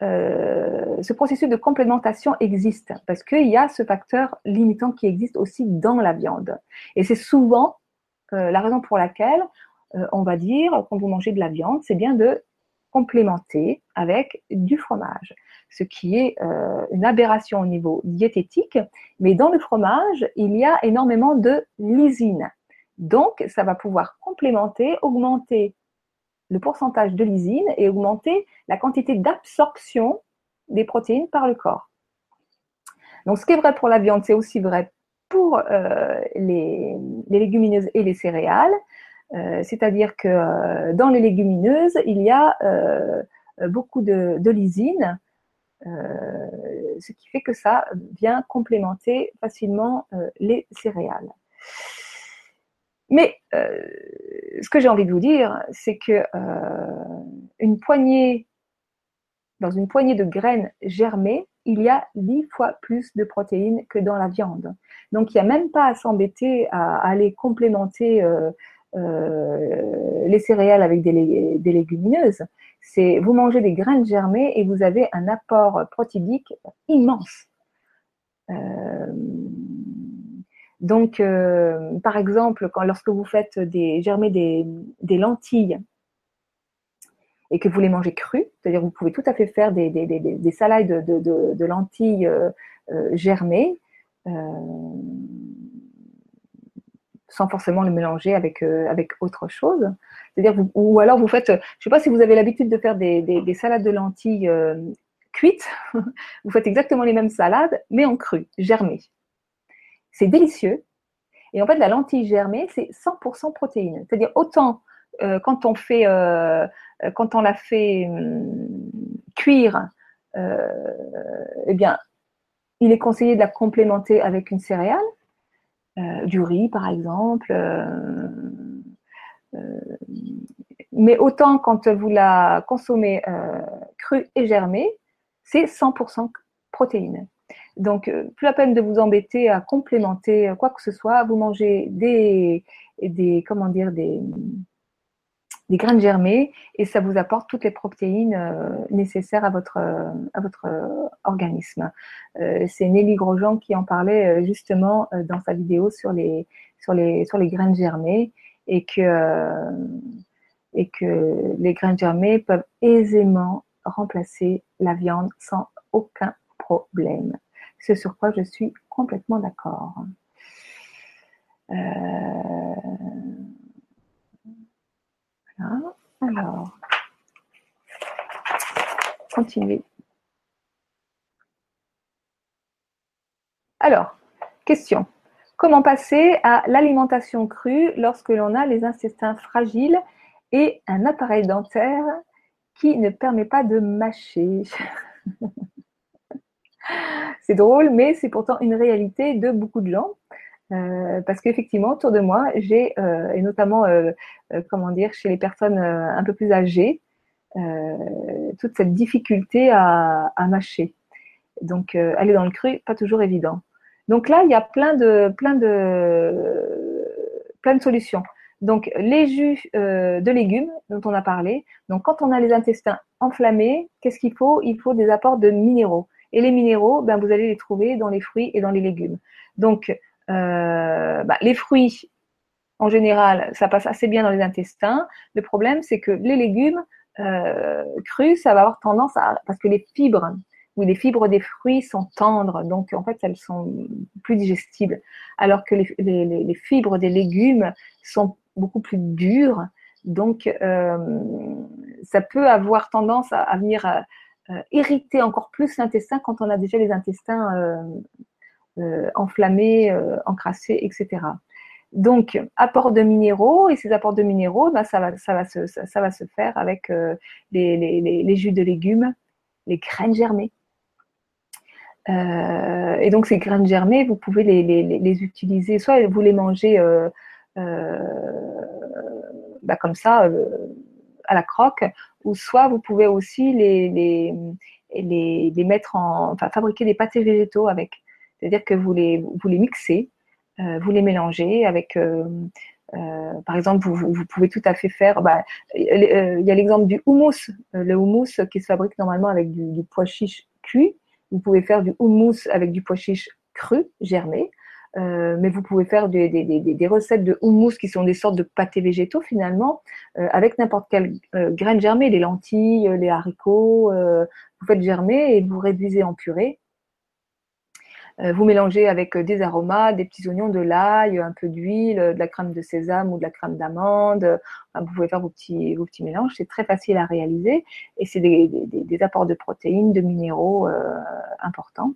Speaker 1: euh, ce processus de complémentation existe parce qu'il y a ce facteur limitant qui existe aussi dans la viande. Et c'est souvent euh, la raison pour laquelle euh, on va dire, quand vous mangez de la viande, c'est bien de complémenter avec du fromage, ce qui est une aberration au niveau diététique. Mais dans le fromage, il y a énormément de lysine. Donc, ça va pouvoir complémenter, augmenter le pourcentage de lysine et augmenter la quantité d'absorption des protéines par le corps. Donc, ce qui est vrai pour la viande, c'est aussi vrai pour euh, les, légumineuses et les céréales. Euh, c'est-à-dire que euh, dans les légumineuses, il y a beaucoup de, de lysine, ce qui fait que ça vient complémenter facilement les céréales. Mais euh, ce que j'ai envie de vous dire, c'est que euh, une poignée, dans une poignée de graines germées, il y a dix fois plus de protéines que dans la viande. Donc, il n'y a même pas à s'embêter à, aller complémenter euh, les céréales avec des, légumineuses. C'est vous mangez des graines germées et vous avez un apport protéique immense. Donc, euh, par exemple, lorsque vous faites germer des, lentilles et que vous les mangez crues, c'est-à-dire vous pouvez tout à fait faire des, des, salades de, lentilles euh, euh, germées sans forcément le mélanger avec, avec autre chose. C'est-à-dire, ou alors vous faites, je ne sais pas si vous avez l'habitude de faire des, salades de lentilles cuites, vous faites exactement les mêmes salades, mais en cru, germées. C'est délicieux. Et en fait, la lentille germée, c'est 100% protéines. C'est-à-dire autant euh, quand on fait, euh, euh, quand on la fait hum, cuire, eh bien, il est conseillé de la complémenter avec une céréale, du riz par exemple. mais autant quand vous la consommez crue et germée, c'est 100% protéines. Donc, euh, plus la peine de vous embêter à complémenter quoi que ce soit. Vous mangez des, comment dire, des, graines germées et ça vous apporte toutes les protéines euh, nécessaires à votre, organisme. Euh, c'est Nelly Grosjean qui en parlait justement dans sa vidéo sur les, sur les, sur les graines germées et que, et que les graines germées peuvent aisément remplacer la viande sans aucun problème. Ce sur quoi je suis complètement d'accord. Euh, voilà. Alors, continuez. Alors, question. Comment passer à l'alimentation crue lorsque l'on a les intestins fragiles et un appareil dentaire qui ne permet pas de mâcher? c'est drôle, mais c'est pourtant une réalité de beaucoup de gens. Euh, parce qu'effectivement, autour de moi, j'ai, euh, et notamment, euh, comment dire, chez les personnes un peu plus âgées, toute cette difficulté à, mâcher. Donc, aller dans le cru, pas toujours évident. Donc là, il y a plein de, solutions. Donc, les jus de légumes dont on a parlé. Donc, quand on a les intestins enflammés, qu'est-ce qu'il faut? Il faut des apports de minéraux. Et les minéraux, ben, vous allez les trouver dans les fruits et dans les légumes. Donc, euh, bah, les fruits, en général, ça passe assez bien dans les intestins. Le problème, c'est que les légumes euh, crus, ça va avoir tendance à... Parce que les fibres, oui, les fibres des fruits sont tendres, donc en fait, elles sont plus digestibles. Alors que les, fibres des légumes sont beaucoup plus dures. Donc, euh, ça peut avoir tendance à, venir irriter encore plus l'intestin quand on a déjà les intestins euh, euh, enflammés, encrassés, etc. Donc, apport de minéraux, et ces apports de minéraux, ben, ça, va, se, faire avec les, jus de légumes, les graines germées. et donc ces graines germées, vous pouvez les, utiliser, soit vous les mangez bah, comme ça à la croque, ou soit vous pouvez aussi les, les, les, mettre en, enfin, fabriquer des pâtés végétaux avec. C'est-à-dire que vous les, vous les mixez, euh, vous les mélangez avec, euh, euh, par exemple, vous, vous, pouvez tout à fait faire, bah, il y a l'exemple du houmous, le houmous qui se fabrique normalement avec du, du pois chiche cuit. Vous pouvez faire du houmous avec du pois chiche cru, germé. Euh, mais vous pouvez faire des, recettes de houmous qui sont des sortes de pâtés végétaux finalement, euh, avec n'importe quelle euh, graine germée, les lentilles, les haricots, vous faites germer et vous réduisez en purée. vous mélangez avec des aromates, des petits oignons, de l'ail, un peu d'huile, de la crème de sésame ou de la crème d'amande. vous pouvez faire vos petits mélanges. C'est très facile à réaliser et c'est des, apports de protéines, de minéraux importants.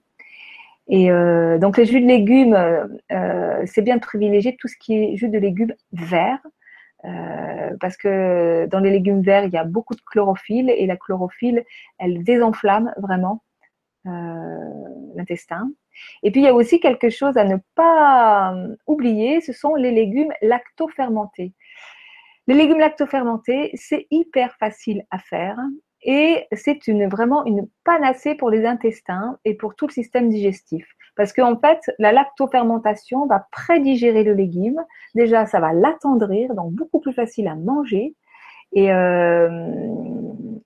Speaker 1: Et euh, donc les jus de légumes, euh, c'est bien de privilégier tout ce qui est jus de légumes verts, euh, parce que dans les légumes verts, il y a beaucoup de chlorophylle et la chlorophylle, elle désenflamme vraiment l'intestin. Et puis il y a aussi quelque chose à ne pas oublier, ce sont les légumes lactofermentés. Les légumes lactofermentés, c'est hyper facile à faire. Et c'est une, vraiment une panacée pour les intestins et pour tout le système digestif. Parce qu'en fait, la lactofermentation va prédigérer le légume. Déjà, ça va l'attendrir, donc beaucoup plus facile à manger. Et, euh,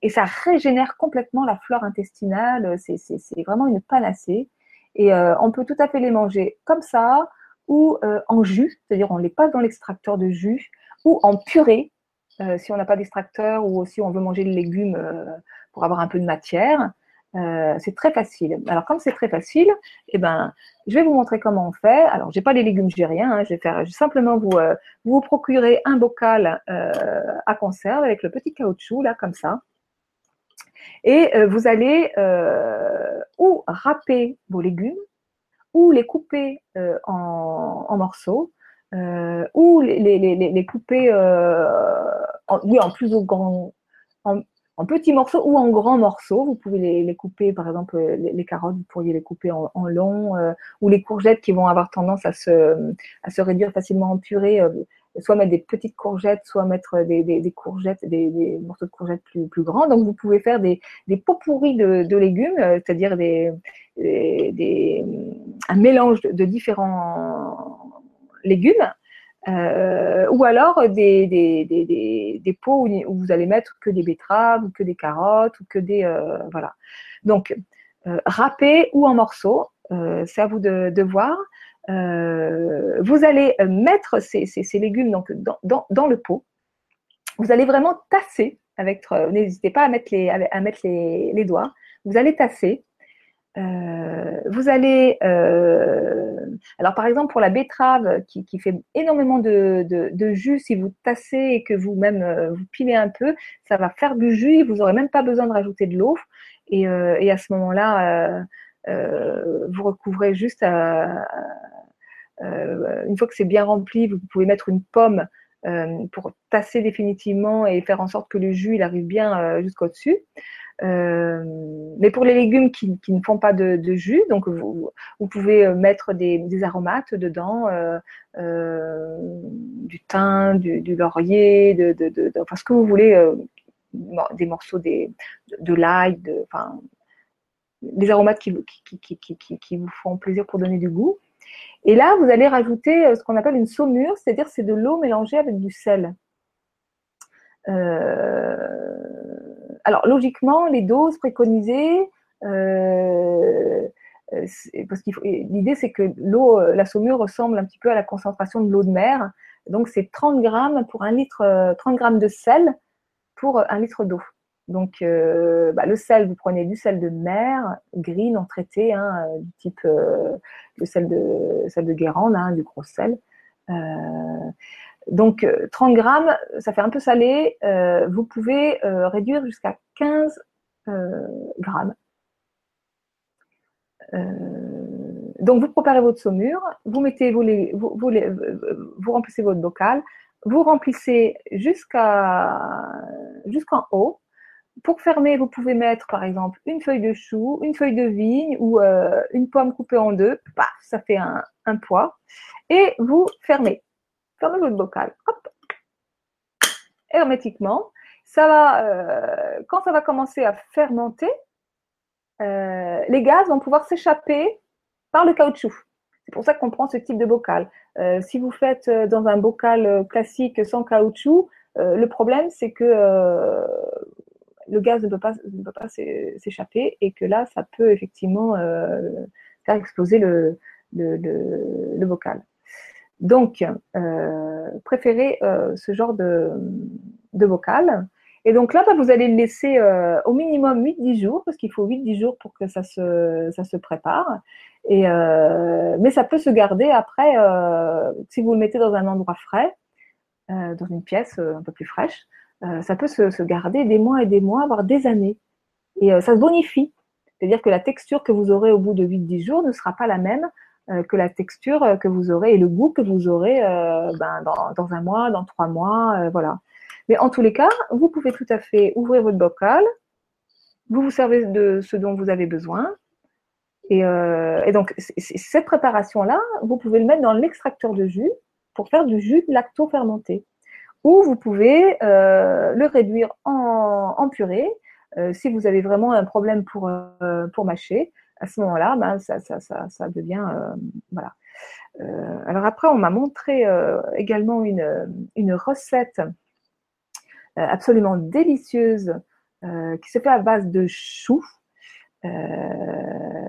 Speaker 1: ça régénère complètement la flore intestinale. C'est vraiment une panacée. Et euh, on peut tout à fait les manger comme ça ou euh, en jus, c'est-à-dire on les passe dans l'extracteur de jus ou en purée euh, si on n'a pas d'extracteur ou si on veut manger le légume euh, pour avoir un peu de matière, euh, c'est très facile. Alors, comme c'est très facile, eh ben, je vais vous montrer comment on fait. Alors, j'ai pas les légumes, j'ai rien. Hein. je vais faire simplement vous vous procurer un bocal à conserve avec le petit caoutchouc là, comme ça. Et vous allez ou râper vos légumes ou les couper en, morceaux ou les, les, les, les couper en, oui, en plus grand, en, en, petits morceaux ou en grands morceaux. Vous pouvez les, les couper, par exemple, les, carottes, vous pourriez les couper en, en long, euh, ou les courgettes qui vont avoir tendance à se, à se réduire facilement en purée. Euh, soit mettre des petites courgettes, soit mettre des, des, des courgettes, des, des, morceaux de courgettes plus, plus grands. Donc, vous pouvez faire des, des pots pourris de, de légumes, euh, c'est-à-dire des, des, un mélange de différents légumes euh, ou alors des, pots où, vous allez mettre que des betteraves ou que des carottes ou que des euh, voilà. Donc euh, ou en morceaux, euh, c'est à vous de, voir. Vous allez mettre ces, légumes dans, le pot. Vous allez vraiment tasser avec. N'hésitez pas à mettre les mettre les doigts. Vous allez tasser. Euh, vous allez, euh, alors par exemple pour la betterave qui, fait énormément de, jus, si vous tassez et que vous-même euh, vous pilez un peu, ça va faire du jus vous n'aurez même pas besoin de rajouter de l'eau. Et, et, à ce moment-là, vous recouvrez juste une fois que c'est bien rempli, vous pouvez mettre une pomme pour tasser définitivement et faire en sorte que le jus il arrive bien jusqu'au-dessus. Euh, mais pour les légumes qui, ne font pas de, jus, donc vous, pouvez euh, mettre des, aromates dedans, euh, du thym, du, laurier, de, de, de, enfin ce que vous voulez, des morceaux des, de, l'ail, enfin des aromates qui, qui vous font plaisir pour donner du goût. Et là, vous allez rajouter ce qu'on appelle une saumure, c'est-à-dire c'est de l'eau mélangée avec du sel. Euh, alors, logiquement, les doses préconisées, euh, parce qu'il l'idée c'est que l'eau, la saumure ressemble un petit peu à la concentration de l'eau de mer. Donc, c'est 30 grammes pour un litre, 30 grammes de sel pour un litre d'eau. Donc, euh, bah, le sel, vous prenez du sel de mer, gris, non traité, hein, du type euh, le sel de, sel de Guérande, hein, du gros sel. Euh, donc 30 euh, grammes, ça fait un peu salé. Euh, vous pouvez euh, réduire jusqu'à 15 grammes. donc vous préparez votre saumure, vous mettez vous, remplissez votre bocal, vous remplissez jusqu'en haut. pour fermer, vous pouvez mettre par exemple une feuille de chou, une feuille de vigne ou une pomme coupée en deux. Paf, ça fait un poids. Et vous fermez. Fermez votre bocal. Hop. Hermétiquement. Ça va, euh, quand ça va commencer à fermenter, euh, les gaz vont pouvoir s'échapper par le caoutchouc. C'est pour ça qu'on prend ce type de bocal. Euh, si vous faites dans un bocal classique sans caoutchouc, le problème c'est que le gaz ne peut pas, ne peut pas s'échapper et que là, ça peut effectivement faire exploser le, le, le, bocal. Donc, euh, préférez ce genre de, de bocal. Et donc là, bah, vous allez le laisser euh, au minimum 8-10 jours, parce qu'il faut 8-10 jours pour que ça se, prépare. Euh, mais ça peut se garder après, euh, si vous le mettez dans un endroit frais, dans une pièce un peu plus fraîche, ça peut se, se, garder des mois et des mois, voire des années. Et ça se bonifie. C'est-à-dire que la texture que vous aurez au bout de 8-10 jours ne sera pas la même que la texture que vous aurez et le goût que vous aurez ben, dans, dans, un mois, dans trois mois, voilà. Mais en tous les cas, vous pouvez tout à fait ouvrir votre bocal, vous vous servez de ce dont vous avez besoin. Et, euh, donc, cette préparation-là, vous pouvez le mettre dans l'extracteur de jus pour faire du jus lacto-fermenté. Ou vous pouvez euh, le réduire en, purée euh, si vous avez vraiment un problème pour, pour mâcher. À ce moment-là, ben, ça, devient. voilà. alors après, on m'a montré également une, recette euh, absolument délicieuse euh, qui se fait à base de choux. Euh,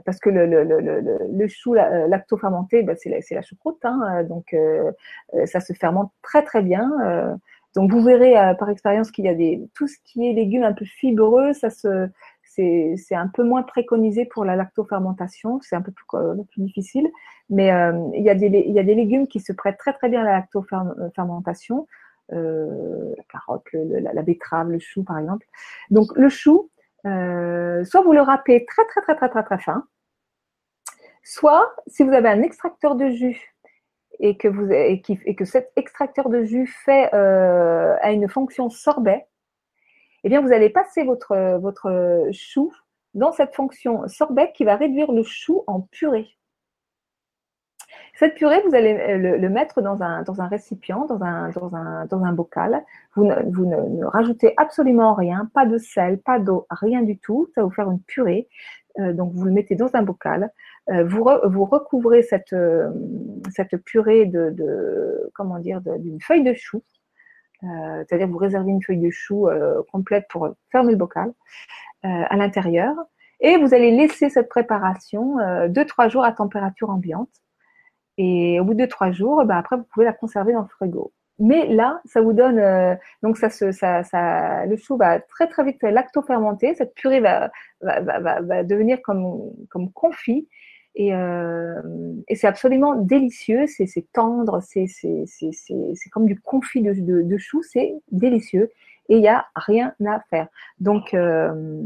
Speaker 1: parce que le, le, le, le chou lacto-fermenté, ben, c'est la, la, choucroute, hein, donc ça se fermente très très bien. donc vous verrez par expérience qu'il y a des tout ce qui est légumes un peu fibreux, ça se c'est un peu moins préconisé pour la lactofermentation, c'est un peu plus, plus, difficile, mais il, y a des, il y a des légumes qui se prêtent très très bien à la lactofermentation. Euh, la carotte, la, betterave, le chou par exemple. Donc le chou, euh, soit vous le râpez très très très très très très fin, soit si vous avez un extracteur de jus et que, cet extracteur de jus euh, a une fonction sorbet, eh vous allez passer votre, chou dans cette fonction sorbet qui va réduire le chou en purée. Cette purée, vous allez euh, le, mettre dans un, récipient, dans un, bocal. Vous, ne, rajoutez absolument rien, pas de sel, pas d'eau, rien du tout. Ça va vous faire une purée. Euh, donc, vous le mettez dans un bocal. Euh, vous, recouvrez cette, cette purée de, de comment dire, d'une feuille de chou. C'est-à-dire, vous réservez une feuille de chou complète pour fermer le bocal à l'intérieur. Et vous allez laisser cette préparation 2-3 jours à température ambiante. Et au bout de trois jours, bah, après, vous pouvez la conserver dans le frigo. Mais là, ça vous donne, euh, donc ça, le chou va très très vite lacto-fermenter. Cette purée va, va, va, va, devenir comme, comme confit. Et, euh, et c'est absolument délicieux, c'est tendre, c'est comme du confit de, de, de chou, c'est délicieux. Et il n'y a rien à faire. Donc, euh,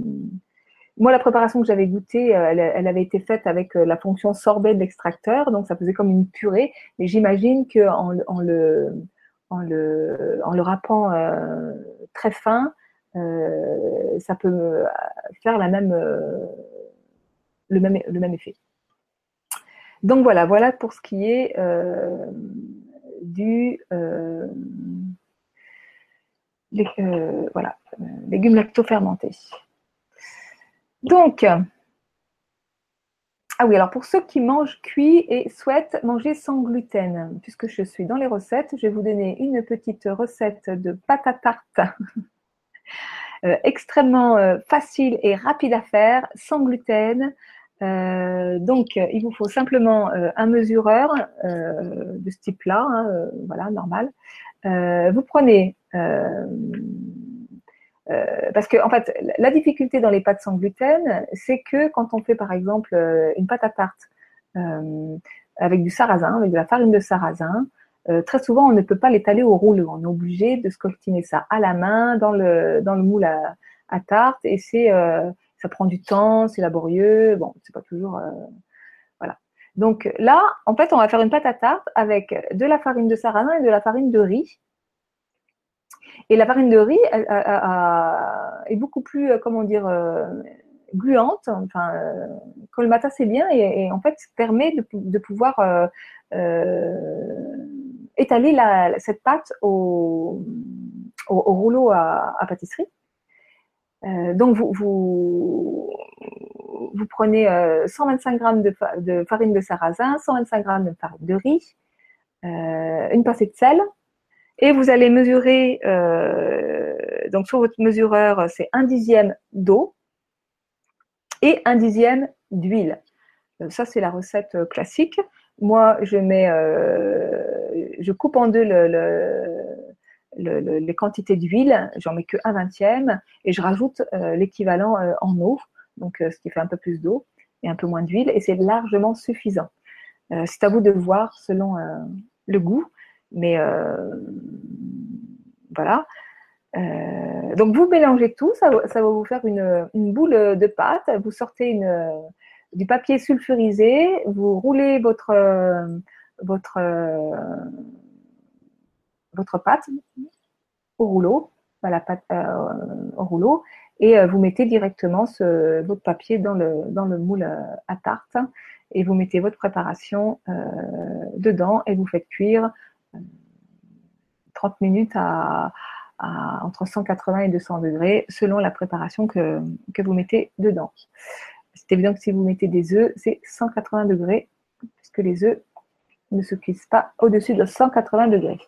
Speaker 1: moi, la préparation que j'avais goûtée, euh, elle, avait été faite avec la fonction sorbet de l'extracteur, donc ça faisait comme une purée. Mais j'imagine qu'en en le, en le, en le râpant très fin, ça peut faire la même, le, même, le même effet. Donc voilà, voilà pour ce qui est du les, voilà, légumes lacto-fermentés. Donc, ah oui, alors pour ceux qui mangent cuit et souhaitent manger sans gluten, puisque je suis dans les recettes, je vais vous donner une petite recette de pâte à tarte euh, extrêmement euh, facile et rapide à faire, sans gluten. Euh, donc, il vous faut simplement un mesureur de ce type-là, hein, voilà, normal. vous prenez euh, parce que en fait, la difficulté dans les pâtes sans gluten, c'est que quand on fait par exemple euh, une pâte à tarte euh, avec du sarrasin, avec de la farine de sarrasin, très souvent on ne peut pas l'étaler au rouleau. On est obligé de scoltiner ça à la main dans le dans le moule à, à tarte et c'est ça prend du temps, c'est laborieux. Bon, c'est pas toujours voilà. Donc là, en fait, on va faire une pâte à tarte avec de la farine de sarrasin et de la farine de riz Et la farine de riz est beaucoup plus, comment dire, gluante, enfin, colmate c'est bien et, en fait permet de, pouvoir étaler cette pâte au, rouleau à, pâtisserie. Donc vous, prenez 125 g de, farine de sarrasin, 125 g de riz, une pincée de sel, et vous allez mesurer, euh, donc sur votre mesureur, c'est un dixième d'eau et un dixième d'huile. Euh, ça, c'est la recette euh, classique. Moi, je mets, je coupe en deux les quantités d'huile, j'en mets que un vingtième et je rajoute l'équivalent en eau, donc ce qui fait un peu plus d'eau et un peu moins d'huile, et c'est largement suffisant. c'est à vous de voir selon le goût. Mais euh, voilà. Euh, donc vous mélangez tout, ça, va vous faire une, boule de pâte. Vous sortez du papier sulfurisé, vous roulez votre, votre, votre pâte au rouleau, la pâte, euh, au rouleau, et vous mettez directement votre papier dans le, moule à tarte et vous mettez votre préparation dedans et vous faites cuire 30 minutes à, entre 180 et 200 degrés selon la préparation que, vous mettez dedans. C'est évident que si vous mettez des œufs, c'est 180 degrés, puisque les œufs ne se cuisent pas au-dessus de 180 degrés.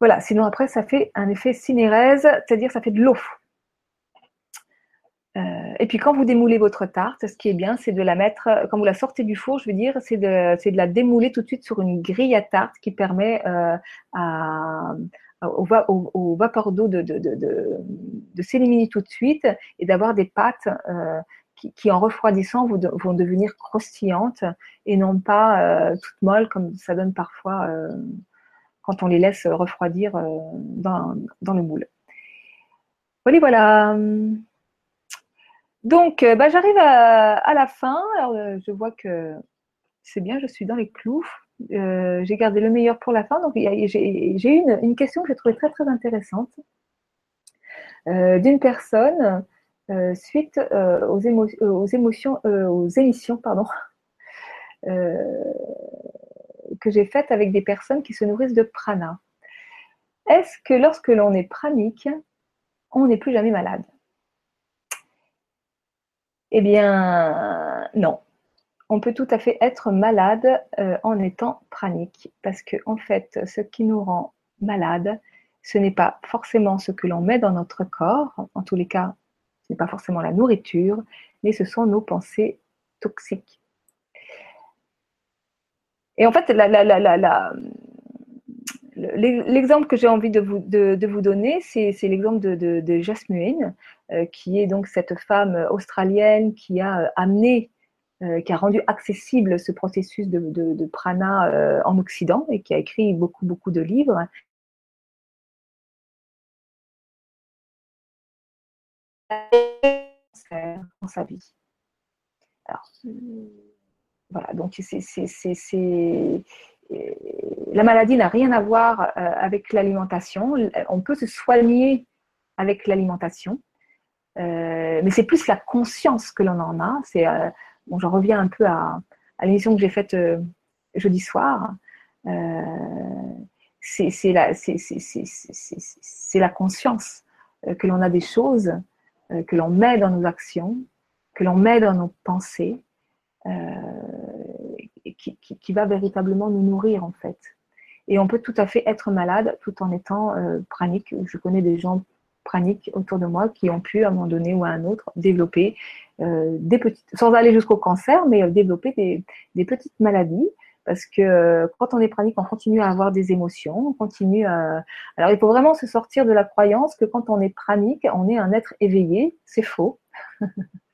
Speaker 1: Voilà, sinon après, ça fait un effet cinérèse, c'est-à-dire ça fait de l'eau. Euh, et puis quand vous démoulez votre tarte, ce qui est bien, c'est de la mettre, quand vous la sortez du four, je veux dire, c'est de, la démouler tout de suite sur une grille à tarte qui permet euh, au, d'eau de, s'éliminer tout de suite et d'avoir des pâtes euh, qui, en refroidissant, vont, vont, devenir croustillantes et non pas toutes molles comme ça donne parfois quand on les laisse refroidir dans, dans le moule. Voilà, voilà. Donc, euh, bah, j'arrive à, la fin. Euh, je vois que c'est bien, je suis dans les clous. Euh, j'ai gardé le meilleur pour la fin. Donc, j'ai eu une, question que j'ai trouvée très, très intéressante d'une personne suite aux, aux, émotions, aux émissions pardon, que j'ai faites avec des personnes qui se nourrissent de prana. Est-ce que lorsque l'on est pranique, on n'est plus jamais malade? Eh bien, non. On peut tout à fait être malade euh, en étant pranique, parce que en fait, ce qui nous rend malade, ce n'est pas forcément ce que l'on met dans notre corps, en tous les cas, ce n'est pas forcément la nourriture, mais ce sont nos pensées toxiques. Et en fait, L'exemple que j'ai envie de vous, de, vous donner, c'est l'exemple de, de, de, Jasmine, euh, qui est donc cette femme australienne qui a euh, amené, euh, qui a rendu accessible ce processus de, prana en Occident et qui a écrit beaucoup, beaucoup de livres. dans sa vie. Alors, voilà, donc c'est la maladie n'a rien à voir euh, avec l'alimentation. On peut se soigner avec l'alimentation, euh, mais c'est plus la conscience que l'on en a. Euh, bon, j'en reviens un peu à, l'émission que j'ai faite jeudi soir. c'est la, la conscience que l'on a des choses, que l'on met dans nos actions, que l'on met dans nos pensées, qui, qui, va véritablement nous nourrir en fait. Et on peut tout à fait être malade tout en étant euh, pranique. Je connais des gens praniques autour de moi qui ont pu, à un moment donné ou à un autre, développer euh, des petites, sans aller jusqu'au cancer, mais euh, développer des, des, petites maladies. Parce que quand on est pranique, on continue à avoir des émotions, on continue à... Alors il faut vraiment se sortir de la croyance que quand on est pranique, on est un être éveillé. C'est faux.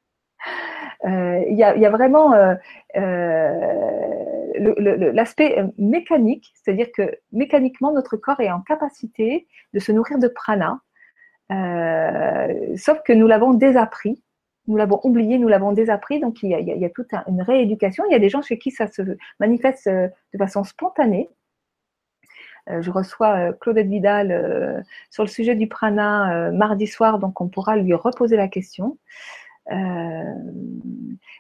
Speaker 1: Euh, il y, a, vraiment euh, euh, l'aspect mécanique, c'est-à-dire que mécaniquement, notre corps est en capacité de se nourrir de prana, sauf que nous l'avons désappris nous l'avons oublié, nous l'avons désappris, donc il y a, il y a toute une rééducation. Il y a des gens chez qui ça se manifeste de façon spontanée. je reçois Claudette Vidal sur le sujet du prana mardi soir, donc on pourra lui reposer la question.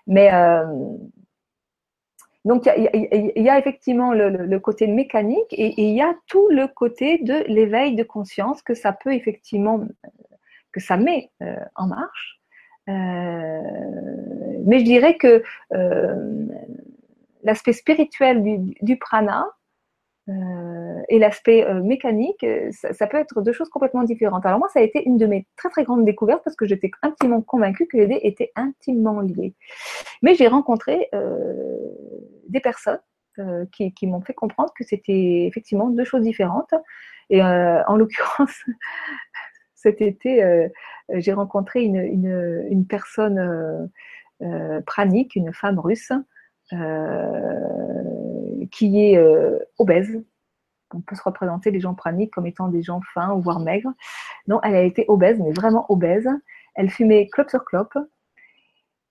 Speaker 1: Mais donc, il y, a effectivement le, côté mécanique et, il y a tout le côté de l'éveil de conscience que ça peut effectivement, que ça met euh, en marche. Euh, mais je dirais que euh, l'aspect spirituel du prana, euh, et l'aspect euh, mécanique, euh, ça, peut être deux choses complètement différentes. Alors moi, ça a été une de mes très très grandes découvertes parce que j'étais intimement convaincue que les dés étaient intimement liés. Mais j'ai rencontré des personnes qui, m'ont fait comprendre que c'était effectivement deux choses différentes. Et en l'occurrence, cet été, j'ai rencontré une personne pranique, une femme russe, qui est euh, obèse. On peut se représenter les gens praniques comme étant des gens fins ou voire maigres. Non, elle a été obèse, mais vraiment obèse. Elle fumait clope sur clope.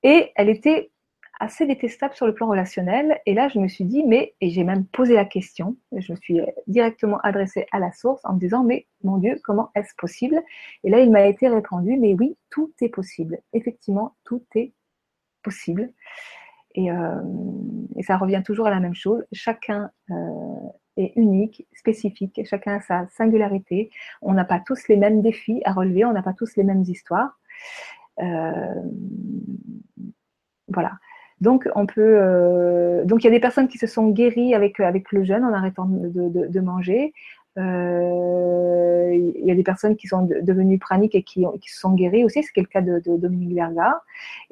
Speaker 1: Et elle était assez détestable sur le plan relationnel. Et là, je me suis dit, mais, et j'ai même posé la question, je me suis directement adressée à la source en me disant, mais mon Dieu, comment est-ce possible? Et là, il m'a été répondu, mais oui, tout est possible. Effectivement, tout est possible. Euh, et, ça revient toujours à la même chose. Chacun euh, est unique, spécifique, chacun a sa singularité. On n'a pas tous les mêmes défis à relever, on n'a pas tous les mêmes histoires. Euh, voilà. Donc, on peut. donc, il y a des personnes qui se sont guéries avec, avec le jeûne en arrêtant de, de manger. Euh, il y a des personnes qui sont devenues praniques et qui, se sont guéries aussi, c'est le cas de, Dominique Verga.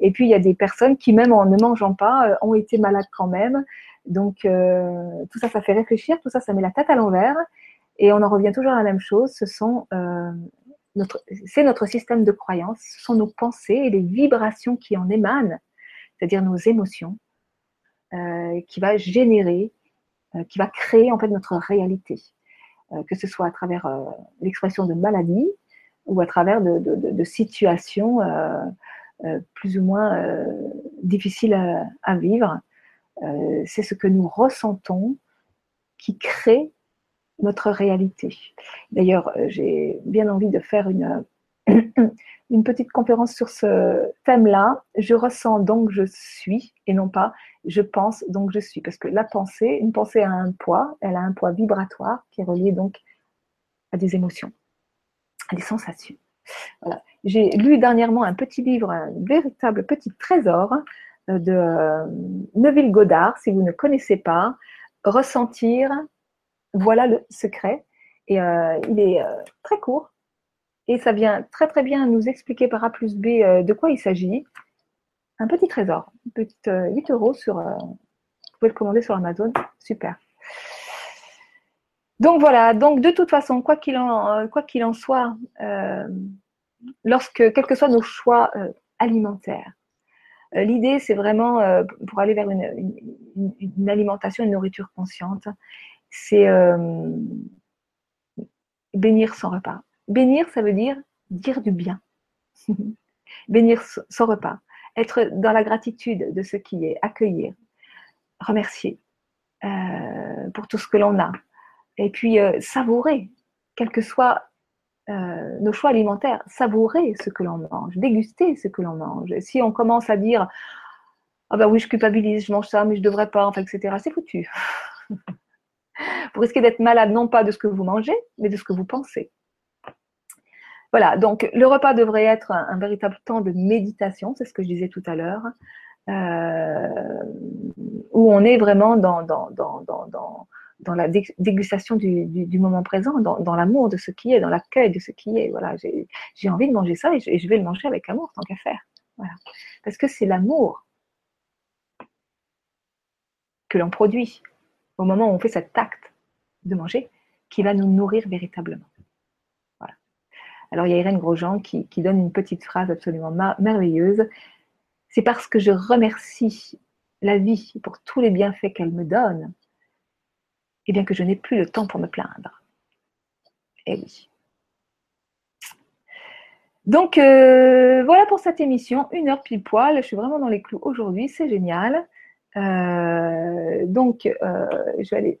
Speaker 1: Et puis il y a des personnes qui, même en ne mangeant pas, euh, ont été malades quand même. Donc euh, tout ça, ça fait réfléchir, tout ça, ça met la tête à l'envers. Et on en revient toujours à la même chose. Ce sont notre, c'est notre système de croyance, ce sont nos pensées et les vibrations qui en émanent, c'est-à-dire nos émotions, qui va générer, qui va créer en fait notre réalité. Euh, que ce soit à travers euh, l'expression de maladie ou à travers de, situations euh, plus ou moins difficiles à, vivre. c'est ce que nous ressentons qui crée notre réalité. D'ailleurs, j'ai bien envie de faire une, une petite conférence sur ce thème-là. Je ressens donc je suis et non pas je pense donc je suis. Parce que la pensée, une pensée a un poids, elle a un poids vibratoire qui est relié donc à des émotions, à des sensations. Voilà. J'ai lu dernièrement un petit livre, un véritable petit trésor euh, de euh, Neville Goddard, si vous ne connaissez pas, Ressentir, voilà le secret. Et euh, il est très court, et ça vient très très bien nous expliquer par A plus B euh, de quoi il s'agit. Un petit trésor, petit 8 euh, euros sur. Euh, vous pouvez le commander sur Amazon, super. Donc voilà, donc de toute façon, quoi qu'il en, quoi qu'il en soit, lorsque, quels que soient nos choix alimentaires, l'idée c'est vraiment, pour aller vers une, une, alimentation, une nourriture consciente, c'est bénir son repas. Bénir, ça veut dire dire du bien. Bénir son repas. Être dans la gratitude de ce qui est, accueillir, remercier euh, pour tout ce que l'on a. Et puis euh, savourer, quels que soient euh, nos choix alimentaires, savourer ce que l'on mange, déguster ce que l'on mange. Si on commence à dire Ah ben oui, je culpabilise, je mange ça, mais je ne devrais pas, enfin, etc., c'est foutu. vous risquez d'être malade non pas de ce que vous mangez, mais de ce que vous pensez. Voilà, donc le repas devrait être un, véritable temps de méditation, c'est ce que je disais tout à l'heure, euh, où on est vraiment dans, la dégustation du, moment présent, dans, l'amour de ce qui est, dans l'accueil de ce qui est. Voilà, j'ai envie de manger ça et je, vais le manger avec amour, tant qu'à faire. Voilà. Parce que c'est l'amour que l'on produit au moment où on fait cet acte de manger qui va nous nourrir véritablement. Alors il y a Irène Grosjean qui, donne une petite phrase absolument merveilleuse. C'est parce que je remercie la vie pour tous les bienfaits qu'elle me donne, et eh bien que je n'ai plus le temps pour me plaindre. Eh oui. Donc euh, voilà pour cette émission, une heure pile poil. Je suis vraiment dans les clous aujourd'hui, c'est génial. Euh, donc euh, je vais aller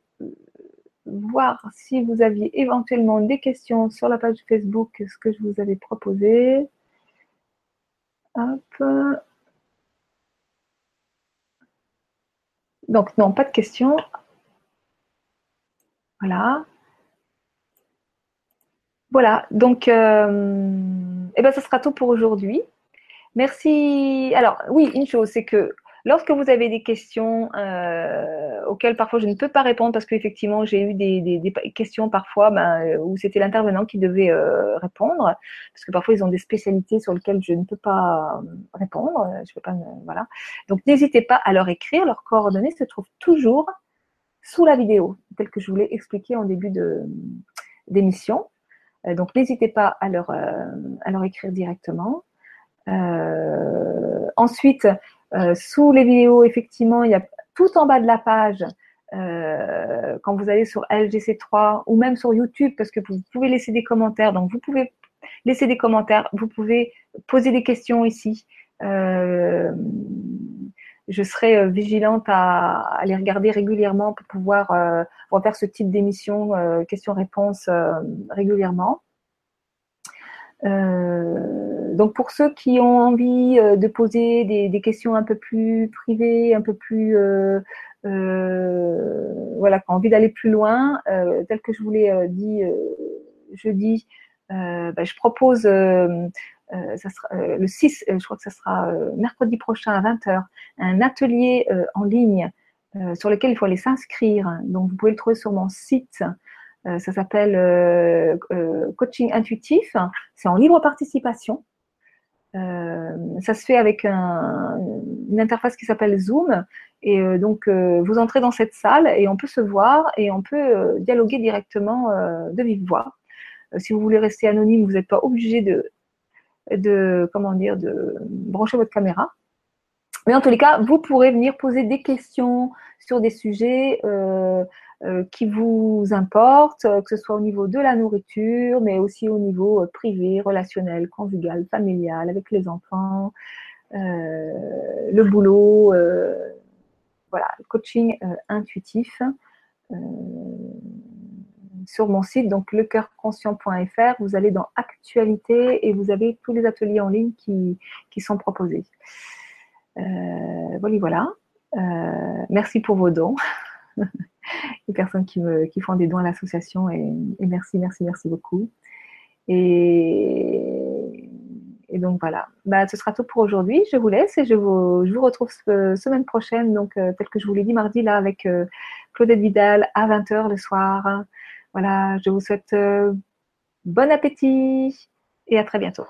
Speaker 1: voir si vous aviez éventuellement des questions sur la page Facebook, ce que je vous avais proposé. Hop. Donc, non, pas de questions. Voilà. Voilà, donc, euh, eh ben, ça sera tout pour aujourd'hui. Merci. Alors, oui, une chose, c'est que lorsque vous avez des questions euh, auxquelles parfois je ne peux pas répondre parce qu'effectivement j'ai eu des, questions parfois ben, où c'était l'intervenant qui devait euh, répondre parce que parfois ils ont des spécialités sur lesquelles je ne peux pas répondre. Je peux pas, voilà. Donc n'hésitez pas à leur écrire. Leurs coordonnées se trouvent toujours sous la vidéo, telle que je vous l'ai expliqué en début d'émission. Euh, donc n'hésitez pas à leur, à leur écrire directement. Euh, ensuite, euh, sous les vidéos, effectivement, il y a tout en bas de la page, euh, quand vous allez sur LGC3 ou même sur YouTube, parce que vous pouvez laisser des commentaires. Donc, vous pouvez laisser des commentaires, vous pouvez poser des questions ici. je serai vigilante à, les regarder régulièrement pour pouvoir faire ce type d'émission, questions-réponses régulièrement. Euh, donc pour ceux qui ont envie euh, de poser des, questions un peu plus privées, un peu plus euh, voilà, qui ont envie d'aller plus loin, tel que je vous l'ai dit jeudi, bah, je propose le 6, je crois que ça sera mercredi prochain à 20h, un atelier en ligne sur lequel il faut aller s'inscrire. Donc vous pouvez le trouver sur mon site ça s'appelle euh, euh, coaching intuitif. C'est en libre participation. ça se fait avec une interface qui s'appelle Zoom. Et donc, vous entrez dans cette salle et on peut se voir et on peut dialoguer directement de vive voix. si vous voulez rester anonyme, vous n'êtes pas obligé de, comment dire, de brancher votre caméra. Mais en tous les cas, vous pourrez venir poser des questions sur des sujets euh, euh, qui vous importent, euh, que ce soit au niveau de la nourriture, mais aussi au niveau privé, relationnel, conjugal, familial, avec les enfants, le boulot, voilà, coaching intuitif sur mon site, donc lecoeurconscient.fr, vous allez dans Actualité et vous avez tous les ateliers en ligne qui, qui sont proposés. Euh, voilà, voilà. Euh, merci pour vos dons. les personnes qui, me, font des dons à l'association et, merci, merci, merci beaucoup. Et, donc voilà, bah, ce sera tout pour aujourd'hui. Je vous laisse et je vous, retrouve semaine prochaine, donc euh, tel que je vous l'ai dit mardi là avec euh, Claudette Vidal à 20h le soir. Voilà, je vous souhaite bon appétit et à très bientôt.